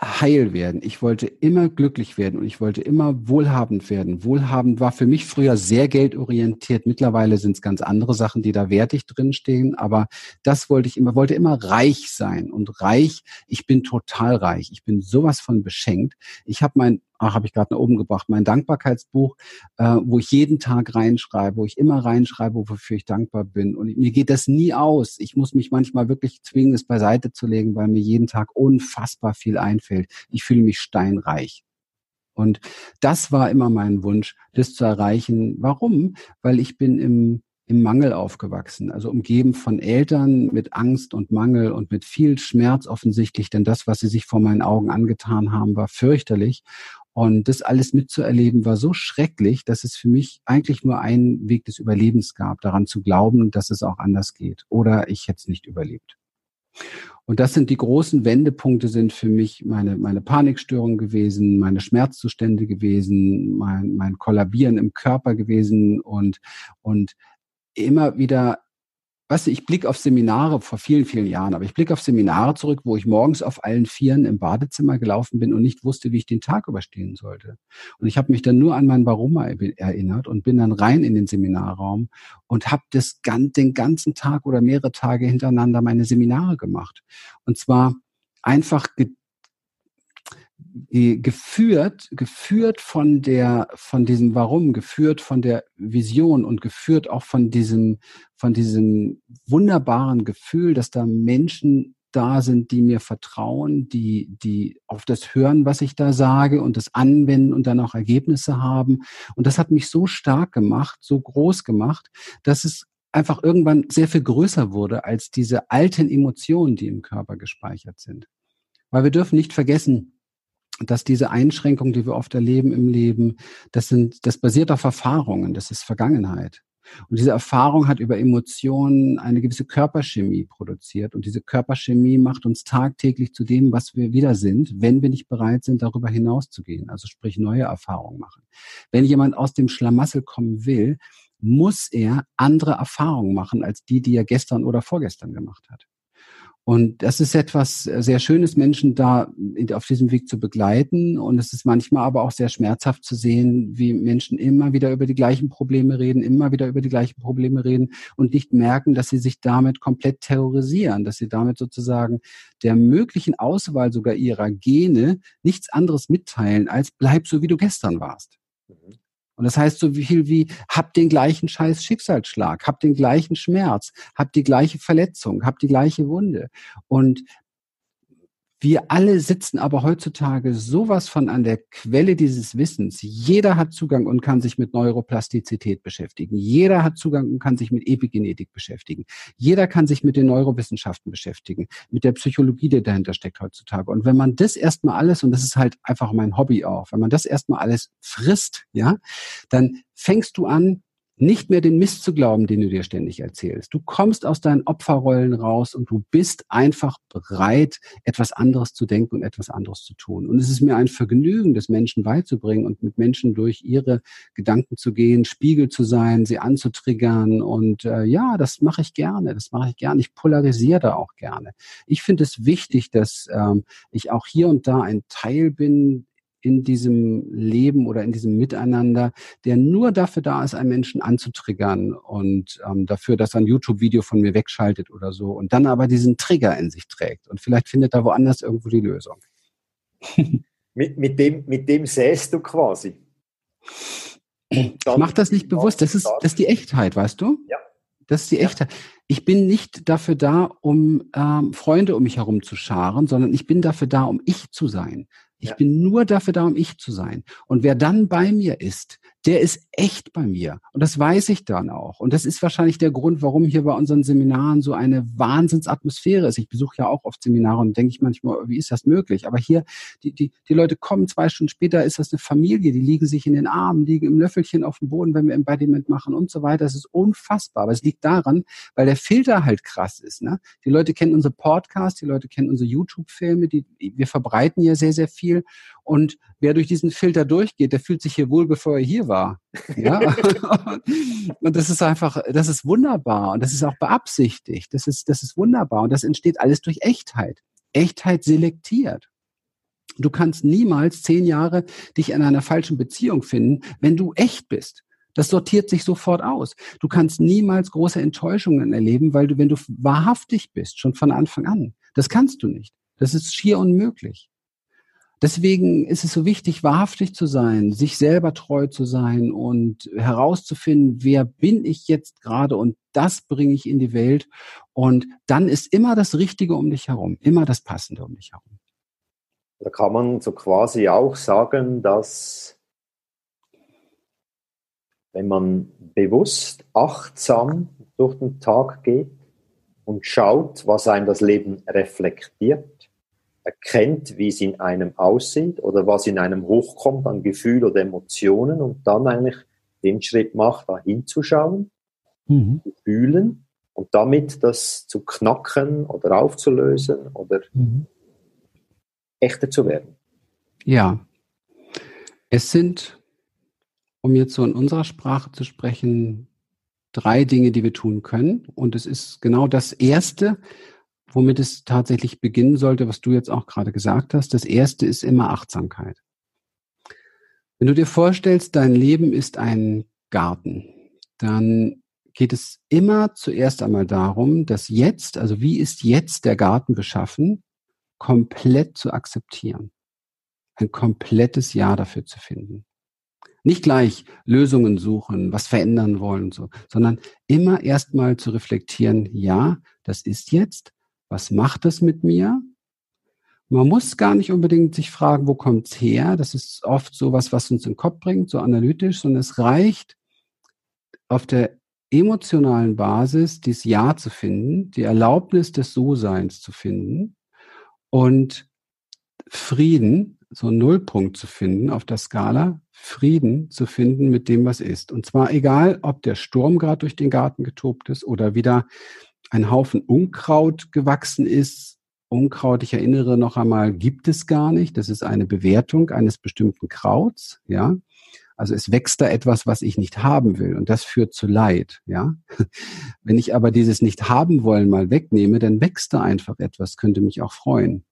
heil werden. Ich wollte immer glücklich werden und ich wollte immer wohlhabend werden. Wohlhabend war für mich früher sehr geldorientiert. Mittlerweile sind es ganz andere Sachen, die da wertig drinstehen. Aber das wollte ich immer, wollte immer reich sein. Und reich, ich bin total reich. Ich bin sowas von beschenkt. Ich habe mein ach, habe ich gerade nach oben gebracht, mein Dankbarkeitsbuch, äh, wo ich jeden Tag reinschreibe, wo ich immer reinschreibe, wofür ich dankbar bin. Und mir geht das nie aus. Ich muss mich manchmal wirklich zwingen, es beiseite zu legen, weil mir jeden Tag unfassbar viel einfällt. Ich fühle mich steinreich. Und das war immer mein Wunsch, das zu erreichen. Warum? Weil ich bin im im Mangel aufgewachsen, also umgeben von Eltern mit Angst und Mangel und mit viel Schmerz offensichtlich, denn das, was sie sich vor meinen Augen angetan haben, war fürchterlich. Und das alles mitzuerleben war so schrecklich, dass es für mich eigentlich nur einen Weg des Überlebens gab, daran zu glauben, dass es auch anders geht. Oder ich hätte es nicht überlebt. Und das sind die großen Wendepunkte sind für mich meine, meine Panikstörung gewesen, meine Schmerzzustände gewesen, mein, mein Kollabieren im Körper gewesen und, und immer wieder, weißt du, ich blicke auf Seminare vor vielen, vielen Jahren, aber ich blicke auf Seminare zurück, wo ich morgens auf allen Vieren im Badezimmer gelaufen bin und nicht wusste, wie ich den Tag überstehen sollte. Und ich habe mich dann nur an mein Warum erinnert und bin dann rein in den Seminarraum und habe das den ganzen Tag oder mehrere Tage hintereinander meine Seminare gemacht. Und zwar einfach geführt, geführt von der, von diesem Warum, geführt von der Vision und geführt auch von diesem, von diesem wunderbaren Gefühl, dass da Menschen da sind, die mir vertrauen, die, die auf das hören, was ich da sage und das anwenden und dann auch Ergebnisse haben. Und das hat mich so stark gemacht, so groß gemacht, dass es einfach irgendwann sehr viel größer wurde als diese alten Emotionen, die im Körper gespeichert sind. Weil wir dürfen nicht vergessen, dass diese Einschränkungen, die wir oft erleben im Leben, das sind, das basiert auf Erfahrungen, das ist Vergangenheit. Und diese Erfahrung hat über Emotionen eine gewisse Körperchemie produziert. Und diese Körperchemie macht uns tagtäglich zu dem, was wir wieder sind, wenn wir nicht bereit sind, darüber hinauszugehen. Also sprich neue Erfahrungen machen. Wenn jemand aus dem Schlamassel kommen will, muss er andere Erfahrungen machen als die, die er gestern oder vorgestern gemacht hat. Und das ist etwas sehr Schönes, Menschen da auf diesem Weg zu begleiten. Und es ist manchmal aber auch sehr schmerzhaft zu sehen, wie Menschen immer wieder über die gleichen Probleme reden, immer wieder über die gleichen Probleme reden und nicht merken, dass sie sich damit komplett terrorisieren, dass sie damit sozusagen der möglichen Auswahl sogar ihrer Gene nichts anderes mitteilen als bleib so, wie du gestern warst. Mhm. Und das heißt so viel wie, hab den gleichen scheiß Schicksalsschlag, hab den gleichen Schmerz, hab die gleiche Verletzung, hab die gleiche Wunde. Und wir alle sitzen aber heutzutage sowas von an der Quelle dieses Wissens. Jeder hat Zugang und kann sich mit Neuroplastizität beschäftigen. Jeder hat Zugang und kann sich mit Epigenetik beschäftigen. Jeder kann sich mit den Neurowissenschaften beschäftigen, mit der Psychologie, die dahinter steckt heutzutage. Und wenn man das erstmal alles, und das ist halt einfach mein Hobby auch, wenn man das erstmal alles frisst, ja, dann fängst du an, nicht mehr den Mist zu glauben, den du dir ständig erzählst. Du kommst aus deinen Opferrollen raus und du bist einfach bereit, etwas anderes zu denken und etwas anderes zu tun. Und es ist mir ein Vergnügen, das Menschen beizubringen und mit Menschen durch ihre Gedanken zu gehen, Spiegel zu sein, sie anzutriggern. Und äh, ja, das mache ich gerne. Das mache ich gerne. Ich polarisiere da auch gerne. Ich finde es wichtig, dass ähm, ich auch hier und da ein Teil bin in diesem Leben oder in diesem Miteinander, der nur dafür da ist, einen Menschen anzutriggern und ähm, dafür, dass er ein YouTube-Video von mir wegschaltet oder so und dann aber diesen Trigger in sich trägt. Und vielleicht findet er woanders irgendwo die Lösung. mit, mit, dem, mit dem säst du quasi. Ich mach das nicht bewusst. Das ist, das ist die Echtheit, weißt du? Ja. Das ist die. Echtheit. Ich bin nicht dafür da, um ähm, Freunde um mich herum zu scharen, sondern ich bin dafür da, um ich zu sein. Ich ja. bin nur dafür da, um ich zu sein. Und wer dann bei mir ist, der ist echt bei mir. Und das weiß ich dann auch. Und das ist wahrscheinlich der Grund, warum hier bei unseren Seminaren so eine Wahnsinnsatmosphäre ist. Ich besuche ja auch oft Seminare und denke ich manchmal, wie ist das möglich? Aber hier, die, die, die Leute kommen zwei Stunden später, ist das eine Familie, die liegen sich in den Armen, liegen im Löffelchen auf dem Boden, wenn wir Embodiment machen und so weiter. Das ist unfassbar. Aber es liegt daran, weil der Filter halt krass ist. Ne? Die Leute kennen unsere Podcasts, die Leute kennen unsere YouTube-Filme, die, wir verbreiten ja sehr, sehr viel. Und wer durch diesen Filter durchgeht, der fühlt sich hier wohl, bevor er hier war. Ja? und das ist einfach, das ist wunderbar und das ist auch beabsichtigt. Das ist, das ist wunderbar und das entsteht alles durch Echtheit. Echtheit selektiert. Du kannst niemals zehn Jahre dich in einer falschen Beziehung finden, wenn du echt bist. Das sortiert sich sofort aus. Du kannst niemals große Enttäuschungen erleben, weil du, wenn du wahrhaftig bist, schon von Anfang an, das kannst du nicht. Das ist schier unmöglich. Deswegen ist es so wichtig, wahrhaftig zu sein, sich selber treu zu sein und herauszufinden, wer bin ich jetzt gerade und das bringe ich in die Welt. Und dann ist immer das Richtige um dich herum, immer das Passende um dich herum. Da kann man so quasi auch sagen, dass wenn man bewusst, achtsam durch den Tag geht und schaut, was einem das Leben reflektiert, erkennt, wie es in einem aussieht oder was in einem hochkommt an Gefühl oder Emotionen und dann eigentlich den Schritt macht, da hinzuschauen, mhm. zu fühlen und damit das zu knacken oder aufzulösen oder mhm. echter zu werden. Ja, es sind, um jetzt so in unserer Sprache zu sprechen, drei Dinge, die wir tun können. Und es ist genau das Erste, womit es tatsächlich beginnen sollte, was du jetzt auch gerade gesagt hast. Das erste ist immer Achtsamkeit. Wenn du dir vorstellst, dein Leben ist ein Garten, dann geht es immer zuerst einmal darum, dass jetzt, also wie ist jetzt der Garten beschaffen, komplett zu akzeptieren. Ein komplettes Ja dafür zu finden. Nicht gleich Lösungen suchen, was verändern wollen und so, sondern immer erstmal zu reflektieren, ja, das ist jetzt was macht das mit mir? Man muss gar nicht unbedingt sich fragen, wo kommt's her? Das ist oft so was, was uns in den Kopf bringt, so analytisch, sondern es reicht, auf der emotionalen Basis dieses Ja zu finden, die Erlaubnis des So-Seins zu finden und Frieden, so einen Nullpunkt zu finden auf der Skala, Frieden zu finden mit dem, was ist. Und zwar egal, ob der Sturm gerade durch den Garten getobt ist oder wieder ein Haufen Unkraut gewachsen ist. Unkraut, ich erinnere noch einmal, gibt es gar nicht. Das ist eine Bewertung eines bestimmten Krauts, ja. Also es wächst da etwas, was ich nicht haben will und das führt zu Leid, ja. Wenn ich aber dieses nicht haben wollen mal wegnehme, dann wächst da einfach etwas, könnte mich auch freuen.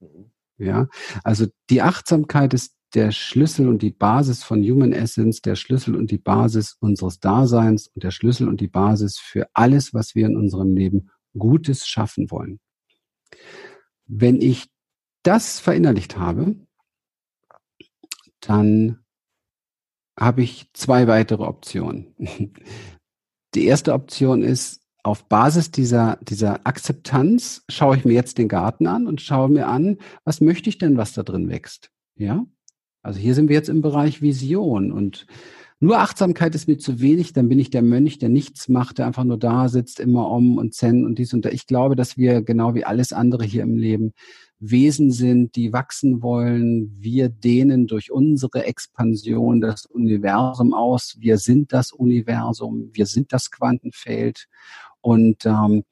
Mhm. Ja, also die Achtsamkeit ist der Schlüssel und die Basis von Human Essence, der Schlüssel und die Basis unseres Daseins und der Schlüssel und die Basis für alles, was wir in unserem Leben Gutes schaffen wollen. Wenn ich das verinnerlicht habe, dann habe ich zwei weitere Optionen. Die erste Option ist, auf Basis dieser, dieser Akzeptanz schaue ich mir jetzt den Garten an und schaue mir an, was möchte ich denn, was da drin wächst? Ja? Also hier sind wir jetzt im Bereich Vision und nur Achtsamkeit ist mir zu wenig, dann bin ich der Mönch, der nichts macht, der einfach nur da sitzt, immer um und zen und dies und da. Ich glaube, dass wir genau wie alles andere hier im Leben Wesen sind, die wachsen wollen. Wir dehnen durch unsere Expansion das Universum aus. Wir sind das Universum, wir sind das Quantenfeld. Und ähm,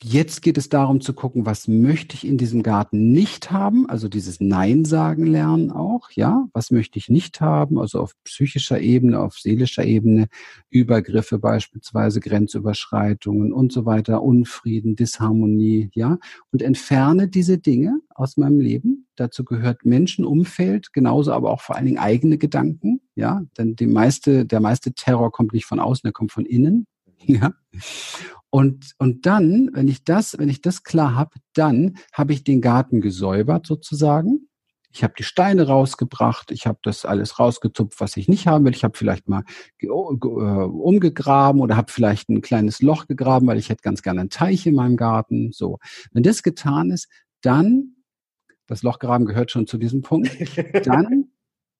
Jetzt geht es darum zu gucken, was möchte ich in diesem Garten nicht haben, also dieses Nein sagen lernen auch, ja, was möchte ich nicht haben, also auf psychischer Ebene, auf seelischer Ebene, Übergriffe beispielsweise, Grenzüberschreitungen und so weiter, Unfrieden, Disharmonie, ja, und entferne diese Dinge aus meinem Leben. Dazu gehört Menschenumfeld, genauso aber auch vor allen Dingen eigene Gedanken, ja, denn die meiste, der meiste Terror kommt nicht von außen, der kommt von innen, ja. Und, und dann, wenn ich das, wenn ich das klar habe, dann habe ich den Garten gesäubert sozusagen. Ich habe die Steine rausgebracht, ich habe das alles rausgezupft, was ich nicht haben will. Ich habe vielleicht mal äh, umgegraben oder habe vielleicht ein kleines Loch gegraben, weil ich hätte ganz gerne einen Teich in meinem Garten. So, wenn das getan ist, dann das Lochgraben gehört schon zu diesem Punkt. Dann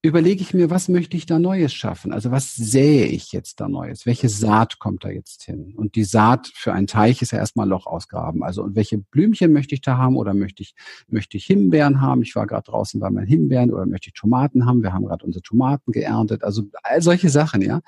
überlege ich mir, was möchte ich da Neues schaffen? Also was sähe ich jetzt da Neues? Welche Saat kommt da jetzt hin? Und die Saat für einen Teich ist ja erstmal Loch ausgraben. Also und welche Blümchen möchte ich da haben? Oder möchte ich, möchte ich Himbeeren haben? Ich war gerade draußen bei meinen Himbeeren oder möchte ich Tomaten haben? Wir haben gerade unsere Tomaten geerntet. Also all solche Sachen, ja.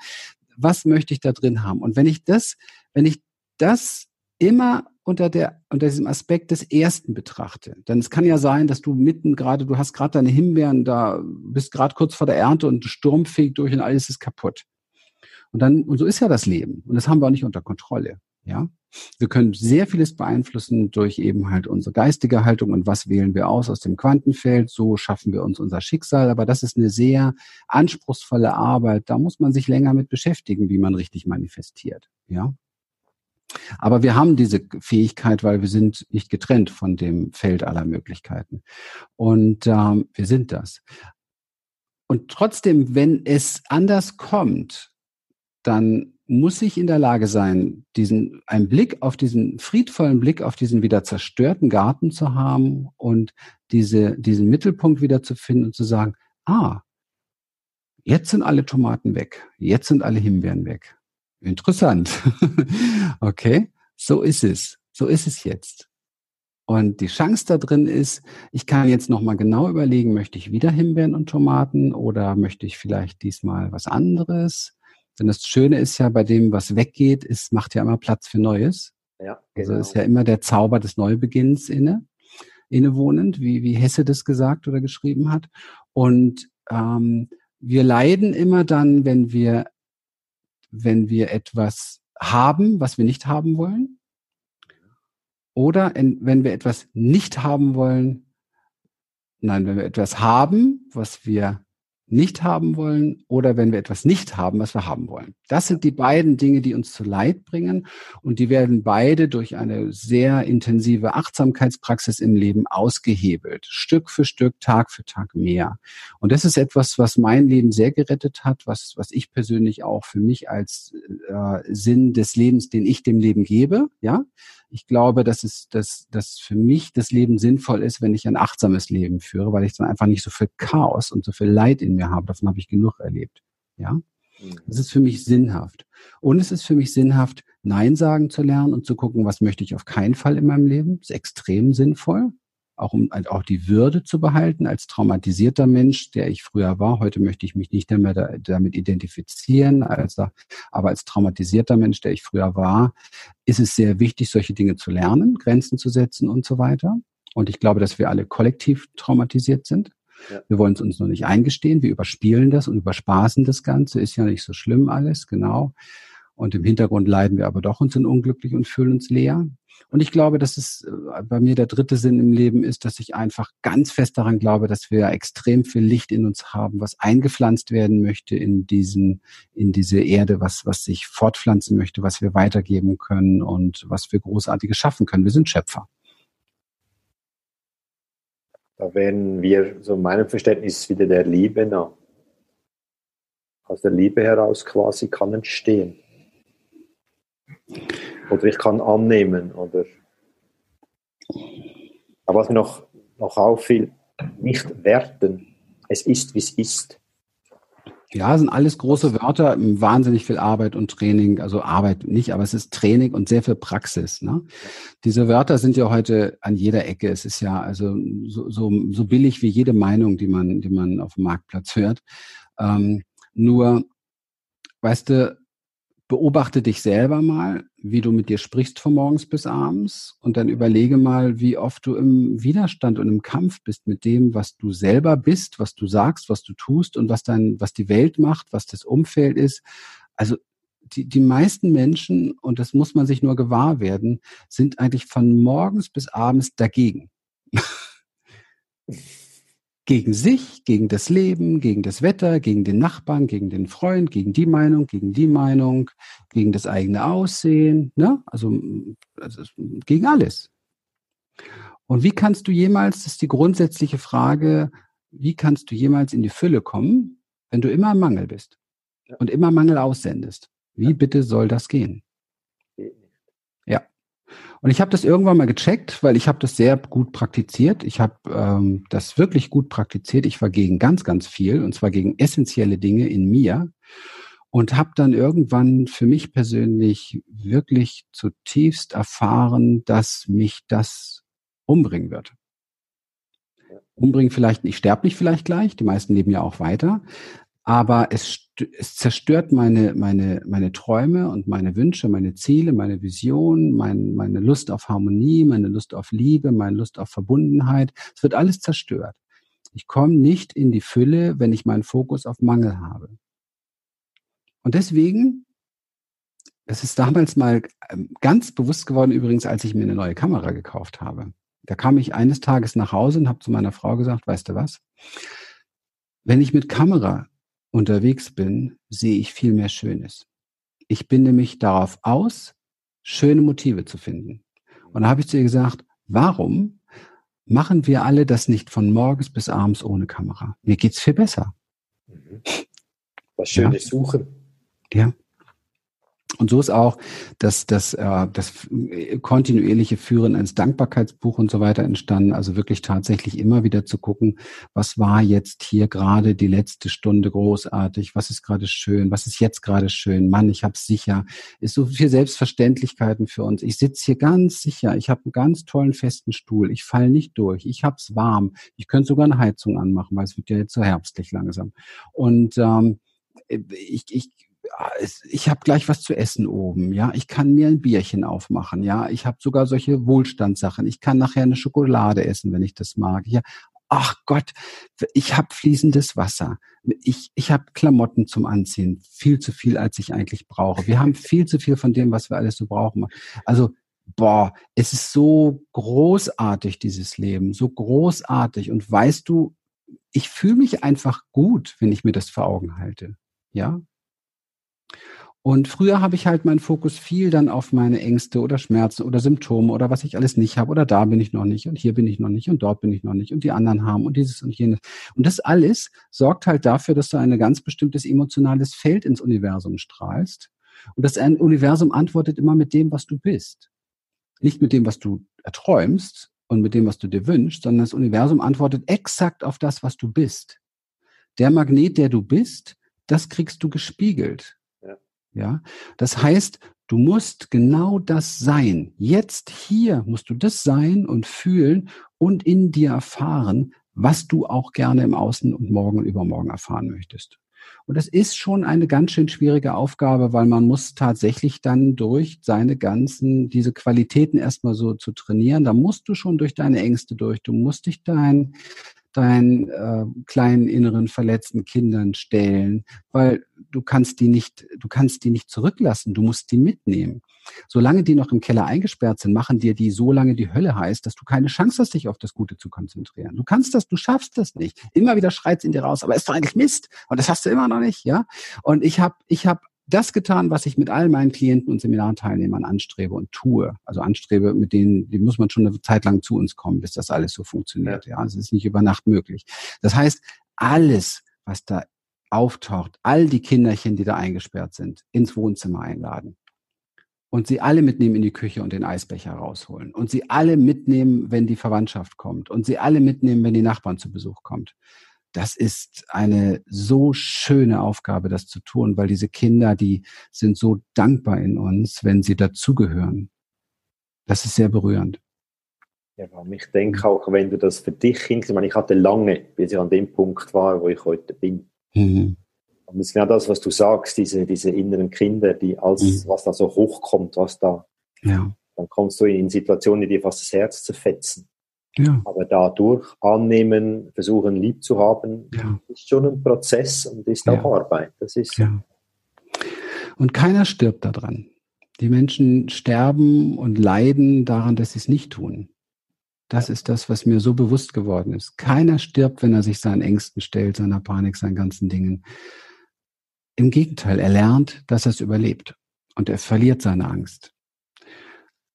Was möchte ich da drin haben? Und wenn ich das, wenn ich das immer unter der unter diesem Aspekt des ersten betrachte. Denn es kann ja sein, dass du mitten gerade, du hast gerade deine Himbeeren da, bist gerade kurz vor der Ernte und Sturm fegt durch und alles ist kaputt. Und dann, und so ist ja das Leben. Und das haben wir auch nicht unter Kontrolle. Ja. Wir können sehr vieles beeinflussen durch eben halt unsere geistige Haltung und was wählen wir aus aus dem Quantenfeld. So schaffen wir uns unser Schicksal. Aber das ist eine sehr anspruchsvolle Arbeit. Da muss man sich länger mit beschäftigen, wie man richtig manifestiert. Ja. Aber wir haben diese Fähigkeit, weil wir sind nicht getrennt von dem Feld aller Möglichkeiten. Und ähm, wir sind das. Und trotzdem, wenn es anders kommt, dann muss ich in der Lage sein, diesen, einen Blick auf diesen friedvollen Blick auf diesen wieder zerstörten Garten zu haben und diese, diesen Mittelpunkt wieder zu finden und zu sagen, ah, jetzt sind alle Tomaten weg, jetzt sind alle Himbeeren weg. Interessant. okay, so ist es. So ist es jetzt. Und die Chance da drin ist, ich kann jetzt nochmal genau überlegen, möchte ich wieder Himbeeren und Tomaten oder möchte ich vielleicht diesmal was anderes? Denn das Schöne ist ja bei dem, was weggeht, es macht ja immer Platz für Neues. Ja, genau. Also ist ja immer der Zauber des Neubeginns inne, innewohnend, wie, wie Hesse das gesagt oder geschrieben hat. Und ähm, wir leiden immer dann, wenn wir wenn wir etwas haben, was wir nicht haben wollen. Oder in, wenn wir etwas nicht haben wollen, nein, wenn wir etwas haben, was wir nicht haben wollen oder wenn wir etwas nicht haben, was wir haben wollen. Das sind die beiden Dinge, die uns zu Leid bringen und die werden beide durch eine sehr intensive Achtsamkeitspraxis im Leben ausgehebelt. Stück für Stück, Tag für Tag mehr. Und das ist etwas, was mein Leben sehr gerettet hat, was, was ich persönlich auch für mich als äh, Sinn des Lebens, den ich dem Leben gebe, ja, ich glaube, dass es, dass, dass für mich das Leben sinnvoll ist, wenn ich ein achtsames Leben führe, weil ich dann einfach nicht so viel Chaos und so viel Leid in mir habe. Davon habe ich genug erlebt. Ja. Das ist für mich sinnhaft. Und es ist für mich sinnhaft, Nein sagen zu lernen und zu gucken, was möchte ich auf keinen Fall in meinem Leben. Das ist extrem sinnvoll auch um halt auch die Würde zu behalten als traumatisierter Mensch, der ich früher war. Heute möchte ich mich nicht mehr da, damit identifizieren, als, aber als traumatisierter Mensch, der ich früher war, ist es sehr wichtig, solche Dinge zu lernen, Grenzen zu setzen und so weiter. Und ich glaube, dass wir alle kollektiv traumatisiert sind. Ja. Wir wollen es uns nur nicht eingestehen. Wir überspielen das und überspaßen das Ganze. Ist ja nicht so schlimm alles, genau. Und im Hintergrund leiden wir aber doch und sind unglücklich und fühlen uns leer. Und ich glaube, dass es äh, bei mir der dritte Sinn im Leben ist, dass ich einfach ganz fest daran glaube, dass wir extrem viel Licht in uns haben, was eingepflanzt werden möchte in diesen, in diese Erde, was, was sich fortpflanzen möchte, was wir weitergeben können und was wir Großartiges schaffen können. Wir sind Schöpfer. Da werden wir, so meinem Verständnis, wieder der Liebe nah. Aus der Liebe heraus quasi kann entstehen. Oder ich kann annehmen. Oder aber was mir noch, noch auffiel, nicht werten. Es ist, wie es ist. Ja, sind alles große Wörter, wahnsinnig viel Arbeit und Training, also Arbeit nicht, aber es ist Training und sehr viel Praxis. Ne? Diese Wörter sind ja heute an jeder Ecke. Es ist ja also so, so, so billig wie jede Meinung, die man, die man auf dem Marktplatz hört. Ähm, nur, weißt du, beobachte dich selber mal, wie du mit dir sprichst von morgens bis abends und dann überlege mal, wie oft du im Widerstand und im Kampf bist mit dem, was du selber bist, was du sagst, was du tust und was dann, was die Welt macht, was das Umfeld ist. Also die, die meisten Menschen, und das muss man sich nur gewahr werden, sind eigentlich von morgens bis abends dagegen. gegen sich, gegen das Leben, gegen das Wetter, gegen den Nachbarn, gegen den Freund, gegen die Meinung, gegen die Meinung, gegen das eigene Aussehen, ne? also, also gegen alles. Und wie kannst du jemals, das ist die grundsätzliche Frage, wie kannst du jemals in die Fülle kommen, wenn du immer im Mangel bist und immer Mangel aussendest? Wie bitte soll das gehen? Und ich habe das irgendwann mal gecheckt, weil ich habe das sehr gut praktiziert. Ich habe ähm, das wirklich gut praktiziert. Ich war gegen ganz, ganz viel und zwar gegen essentielle Dinge in mir und habe dann irgendwann für mich persönlich wirklich zutiefst erfahren, dass mich das umbringen wird. Umbringen vielleicht, ich sterbe nicht vielleicht gleich, die meisten leben ja auch weiter, aber es, es zerstört meine, meine, meine Träume und meine Wünsche, meine Ziele, meine Vision, mein, meine Lust auf Harmonie, meine Lust auf Liebe, meine Lust auf Verbundenheit. Es wird alles zerstört. Ich komme nicht in die Fülle, wenn ich meinen Fokus auf Mangel habe. Und deswegen, es ist damals mal ähm, ganz bewusst geworden, übrigens, als ich mir eine neue Kamera gekauft habe. Da kam ich eines Tages nach Hause und habe zu meiner Frau gesagt, weißt du was? Wenn ich mit Kamera unterwegs bin, sehe ich viel mehr Schönes. Ich bin nämlich darauf aus, schöne Motive zu finden. Und da habe ich zu ihr gesagt, warum machen wir alle das nicht von morgens bis abends ohne Kamera? Mir geht's viel besser. Mhm. Was Schönes ja. suchen. Ja. Und so ist auch das, das, äh, das kontinuierliche Führen eines Dankbarkeitsbuch und so weiter entstanden. Also wirklich tatsächlich immer wieder zu gucken, was war jetzt hier gerade die letzte Stunde großartig, was ist gerade schön, was ist jetzt gerade schön. Mann, ich hab's sicher. Ist so viel Selbstverständlichkeiten für uns. Ich sitze hier ganz sicher. Ich habe einen ganz tollen festen Stuhl. Ich falle nicht durch. Ich hab's warm. Ich könnte sogar eine Heizung anmachen, weil es wird ja jetzt so herbstlich langsam. Und ähm, ich, ich ich habe gleich was zu essen oben, ja, ich kann mir ein Bierchen aufmachen, ja, ich habe sogar solche Wohlstandssachen, ich kann nachher eine Schokolade essen, wenn ich das mag. Ja, ach Gott, ich habe fließendes Wasser, ich, ich habe Klamotten zum Anziehen, viel zu viel, als ich eigentlich brauche. Wir haben viel zu viel von dem, was wir alles so brauchen. Also boah, es ist so großartig, dieses Leben, so großartig. Und weißt du, ich fühle mich einfach gut, wenn ich mir das vor Augen halte. Ja, und früher habe ich halt meinen Fokus viel dann auf meine Ängste oder Schmerzen oder Symptome oder was ich alles nicht habe oder da bin ich noch nicht und hier bin ich noch nicht und dort bin ich noch nicht und die anderen haben und dieses und jenes. Und das alles sorgt halt dafür, dass du ein ganz bestimmtes emotionales Feld ins Universum strahlst. Und das Universum antwortet immer mit dem, was du bist. Nicht mit dem, was du erträumst und mit dem, was du dir wünschst, sondern das Universum antwortet exakt auf das, was du bist. Der Magnet, der du bist, das kriegst du gespiegelt. Ja, das heißt, du musst genau das sein. Jetzt hier musst du das sein und fühlen und in dir erfahren, was du auch gerne im Außen und morgen und übermorgen erfahren möchtest. Und das ist schon eine ganz schön schwierige Aufgabe, weil man muss tatsächlich dann durch seine ganzen, diese Qualitäten erstmal so zu trainieren. Da musst du schon durch deine Ängste durch. Du musst dich dein, deinen äh, kleinen inneren verletzten Kindern stellen, weil du kannst die nicht, du kannst die nicht zurücklassen, du musst die mitnehmen. Solange die noch im Keller eingesperrt sind, machen dir die so lange die Hölle heiß, dass du keine Chance hast, dich auf das Gute zu konzentrieren. Du kannst das, du schaffst das nicht. Immer wieder schreit in dir raus, aber ist doch eigentlich Mist und das hast du immer noch nicht, ja? Und ich habe ich habe das getan, was ich mit all meinen Klienten und Seminarteilnehmern anstrebe und tue. Also anstrebe, mit denen, die muss man schon eine Zeit lang zu uns kommen, bis das alles so funktioniert. Ja, es ist nicht über Nacht möglich. Das heißt, alles, was da auftaucht, all die Kinderchen, die da eingesperrt sind, ins Wohnzimmer einladen. Und sie alle mitnehmen in die Küche und den Eisbecher rausholen. Und sie alle mitnehmen, wenn die Verwandtschaft kommt. Und sie alle mitnehmen, wenn die Nachbarn zu Besuch kommt das ist eine so schöne Aufgabe, das zu tun, weil diese Kinder, die sind so dankbar in uns, wenn sie dazugehören. Das ist sehr berührend. Ja, ich denke auch, wenn du das für dich hinkriegst, ich meine, ich hatte lange, bis ich an dem Punkt war, wo ich heute bin. Mhm. Und das ist genau das, was du sagst, diese, diese inneren Kinder, die als, mhm. was da so hochkommt, was da, ja. dann kommst du in Situationen, die dir fast das Herz zerfetzen. Ja. Aber dadurch annehmen, versuchen lieb zu haben, ja. ist schon ein Prozess und ist auch ja. Arbeit. Das ist ja. Und keiner stirbt daran. Die Menschen sterben und leiden daran, dass sie es nicht tun. Das ist das, was mir so bewusst geworden ist. Keiner stirbt, wenn er sich seinen Ängsten stellt, seiner Panik, seinen ganzen Dingen. Im Gegenteil, er lernt, dass er es überlebt und er verliert seine Angst.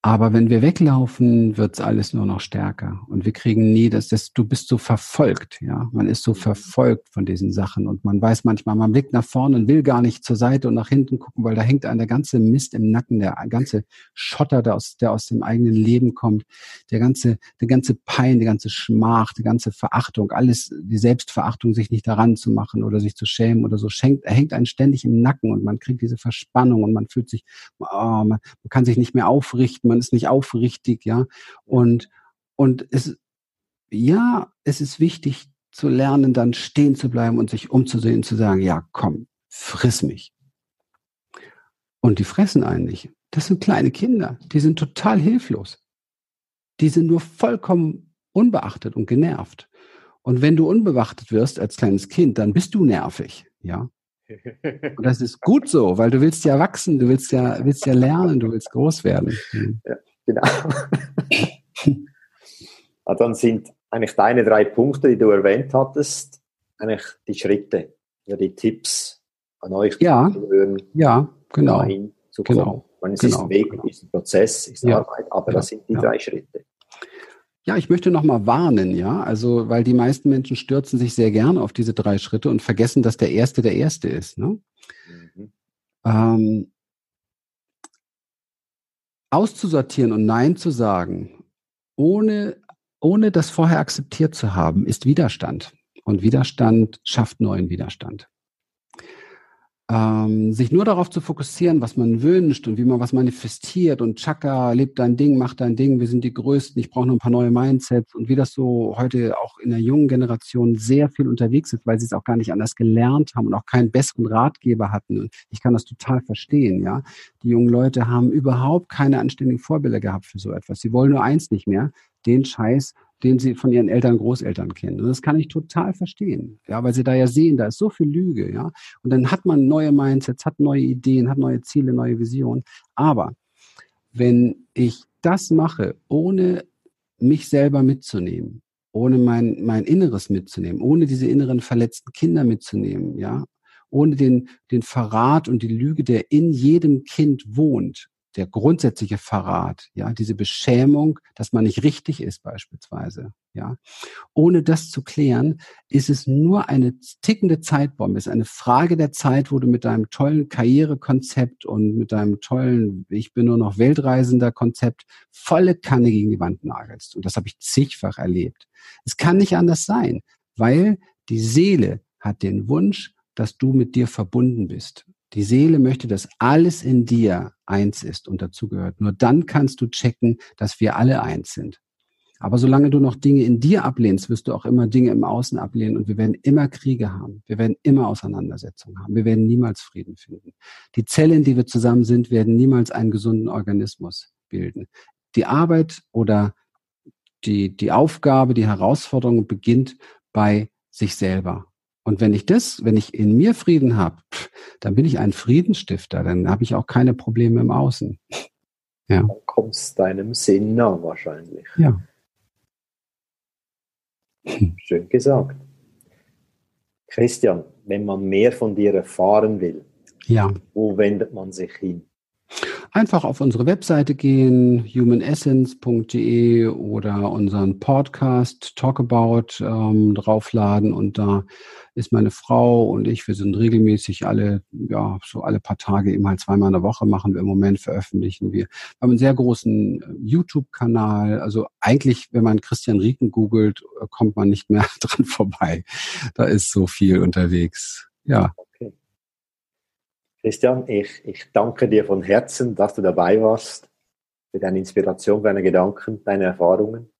Aber wenn wir weglaufen, wird's alles nur noch stärker. Und wir kriegen nie das, das, du bist so verfolgt, ja. Man ist so mhm. verfolgt von diesen Sachen. Und man weiß manchmal, man blickt nach vorne und will gar nicht zur Seite und nach hinten gucken, weil da hängt ein der ganze Mist im Nacken, der ganze Schotter, der aus, der aus dem eigenen Leben kommt, der ganze, der ganze Pein, die ganze Schmach, die ganze Verachtung, alles, die Selbstverachtung, sich nicht daran zu machen oder sich zu schämen oder so, schenkt, hängt einen ständig im Nacken und man kriegt diese Verspannung und man fühlt sich, oh, man, man kann sich nicht mehr aufrichten, man ist nicht aufrichtig, ja. Und, und es, ja, es ist wichtig zu lernen, dann stehen zu bleiben und sich umzusehen, zu sagen, ja, komm, friss mich. Und die fressen einen nicht. Das sind kleine Kinder, die sind total hilflos. Die sind nur vollkommen unbeachtet und genervt. Und wenn du unbeachtet wirst als kleines Kind, dann bist du nervig, ja. Und das ist gut so, weil du willst ja wachsen, du willst ja, willst ja lernen, du willst groß werden. Ja, genau. ah, dann sind eigentlich deine drei Punkte, die du erwähnt hattest, eigentlich die Schritte, ja, die Tipps an euch ja, zu hören, ja, genau, zu kommen. Genau. es genau, ist ein Weg, genau. ist ein Prozess, ist ja. Arbeit, aber ja. das sind die ja. drei Schritte. Ja, ich möchte nochmal warnen, ja, also weil die meisten Menschen stürzen sich sehr gerne auf diese drei Schritte und vergessen, dass der erste der erste ist. Ne? Mhm. Ähm, auszusortieren und Nein zu sagen, ohne, ohne das vorher akzeptiert zu haben, ist Widerstand. Und Widerstand schafft neuen Widerstand ähm, sich nur darauf zu fokussieren, was man wünscht und wie man was manifestiert und Chaka, lebt dein Ding, mach dein Ding, wir sind die Größten, ich brauche nur ein paar neue Mindsets und wie das so heute auch in der jungen Generation sehr viel unterwegs ist, weil sie es auch gar nicht anders gelernt haben und auch keinen besseren Ratgeber hatten. Und ich kann das total verstehen, ja. Die jungen Leute haben überhaupt keine anständigen Vorbilder gehabt für so etwas. Sie wollen nur eins nicht mehr, den Scheiß den sie von ihren Eltern, Großeltern kennen. Und das kann ich total verstehen, ja, weil sie da ja sehen, da ist so viel Lüge, ja. Und dann hat man neue Mindsets, hat neue Ideen, hat neue Ziele, neue Visionen. Aber wenn ich das mache, ohne mich selber mitzunehmen, ohne mein, mein Inneres mitzunehmen, ohne diese inneren verletzten Kinder mitzunehmen, ja, ohne den, den Verrat und die Lüge, der in jedem Kind wohnt, der grundsätzliche Verrat, ja, diese Beschämung, dass man nicht richtig ist beispielsweise, ja. Ohne das zu klären, ist es nur eine tickende Zeitbombe, ist eine Frage der Zeit, wo du mit deinem tollen Karrierekonzept und mit deinem tollen, ich bin nur noch Weltreisender Konzept volle Kanne gegen die Wand nagelst. Und das habe ich zigfach erlebt. Es kann nicht anders sein, weil die Seele hat den Wunsch, dass du mit dir verbunden bist. Die Seele möchte, dass alles in dir eins ist und dazugehört. Nur dann kannst du checken, dass wir alle eins sind. Aber solange du noch Dinge in dir ablehnst, wirst du auch immer Dinge im Außen ablehnen und wir werden immer Kriege haben. Wir werden immer Auseinandersetzungen haben. Wir werden niemals Frieden finden. Die Zellen, die wir zusammen sind, werden niemals einen gesunden Organismus bilden. Die Arbeit oder die, die Aufgabe, die Herausforderung beginnt bei sich selber. Und wenn ich das, wenn ich in mir Frieden habe, dann bin ich ein Friedensstifter, dann habe ich auch keine Probleme im Außen. Ja. Dann kommst deinem Sinn nah wahrscheinlich. Ja. Schön gesagt. Christian, wenn man mehr von dir erfahren will, ja. wo wendet man sich hin? Einfach auf unsere Webseite gehen, humanessence.de oder unseren Podcast Talkabout ähm, draufladen und da ist meine Frau und ich, wir sind regelmäßig alle, ja, so alle paar Tage eben halt zweimal in der Woche machen wir im Moment, veröffentlichen wir. Wir haben einen sehr großen äh, YouTube-Kanal. Also eigentlich, wenn man Christian Rieken googelt, äh, kommt man nicht mehr dran vorbei. Da ist so viel unterwegs. Ja. Christian, ich, ich danke dir von Herzen, dass du dabei warst, für deine Inspiration, deine Gedanken, deine Erfahrungen.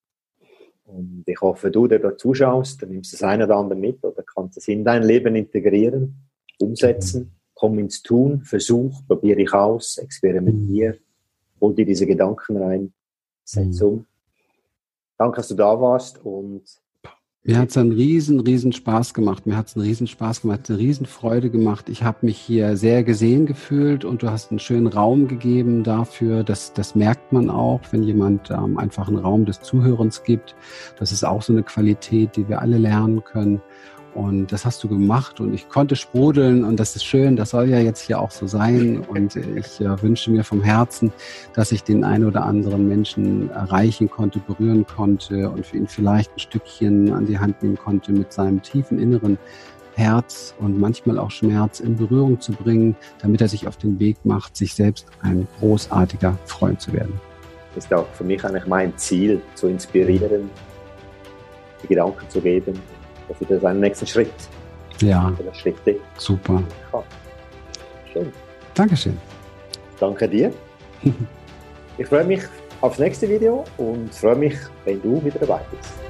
Und ich hoffe, du, der da zuschaust, dann nimmst das eine oder andere mit oder kannst es in dein Leben integrieren, umsetzen, komm ins Tun, versuch, probiere dich aus, experimentiere, hol dir diese Gedanken rein, setz mhm. um. Danke, dass du da warst und mir hat es einen riesen, riesen Spaß gemacht. Mir hat es einen riesen Spaß gemacht, eine riesen Freude gemacht. Ich habe mich hier sehr gesehen gefühlt und du hast einen schönen Raum gegeben dafür. Das, das merkt man auch, wenn jemand ähm, einfach einen Raum des Zuhörens gibt. Das ist auch so eine Qualität, die wir alle lernen können. Und das hast du gemacht und ich konnte sprudeln und das ist schön, das soll ja jetzt hier auch so sein. Und ich äh, wünsche mir vom Herzen, dass ich den einen oder anderen Menschen erreichen konnte, berühren konnte und für ihn vielleicht ein Stückchen an die Hand nehmen konnte, mit seinem tiefen inneren Herz und manchmal auch Schmerz in Berührung zu bringen, damit er sich auf den Weg macht, sich selbst ein großartiger Freund zu werden. Das ist auch für mich eigentlich mein Ziel, zu inspirieren, die Gedanken zu geben, das ist ein nächster Schritt. Ja. Schritte. Super. Schön. Dankeschön. Danke dir. ich freue mich aufs nächste Video und freue mich, wenn du wieder dabei bist.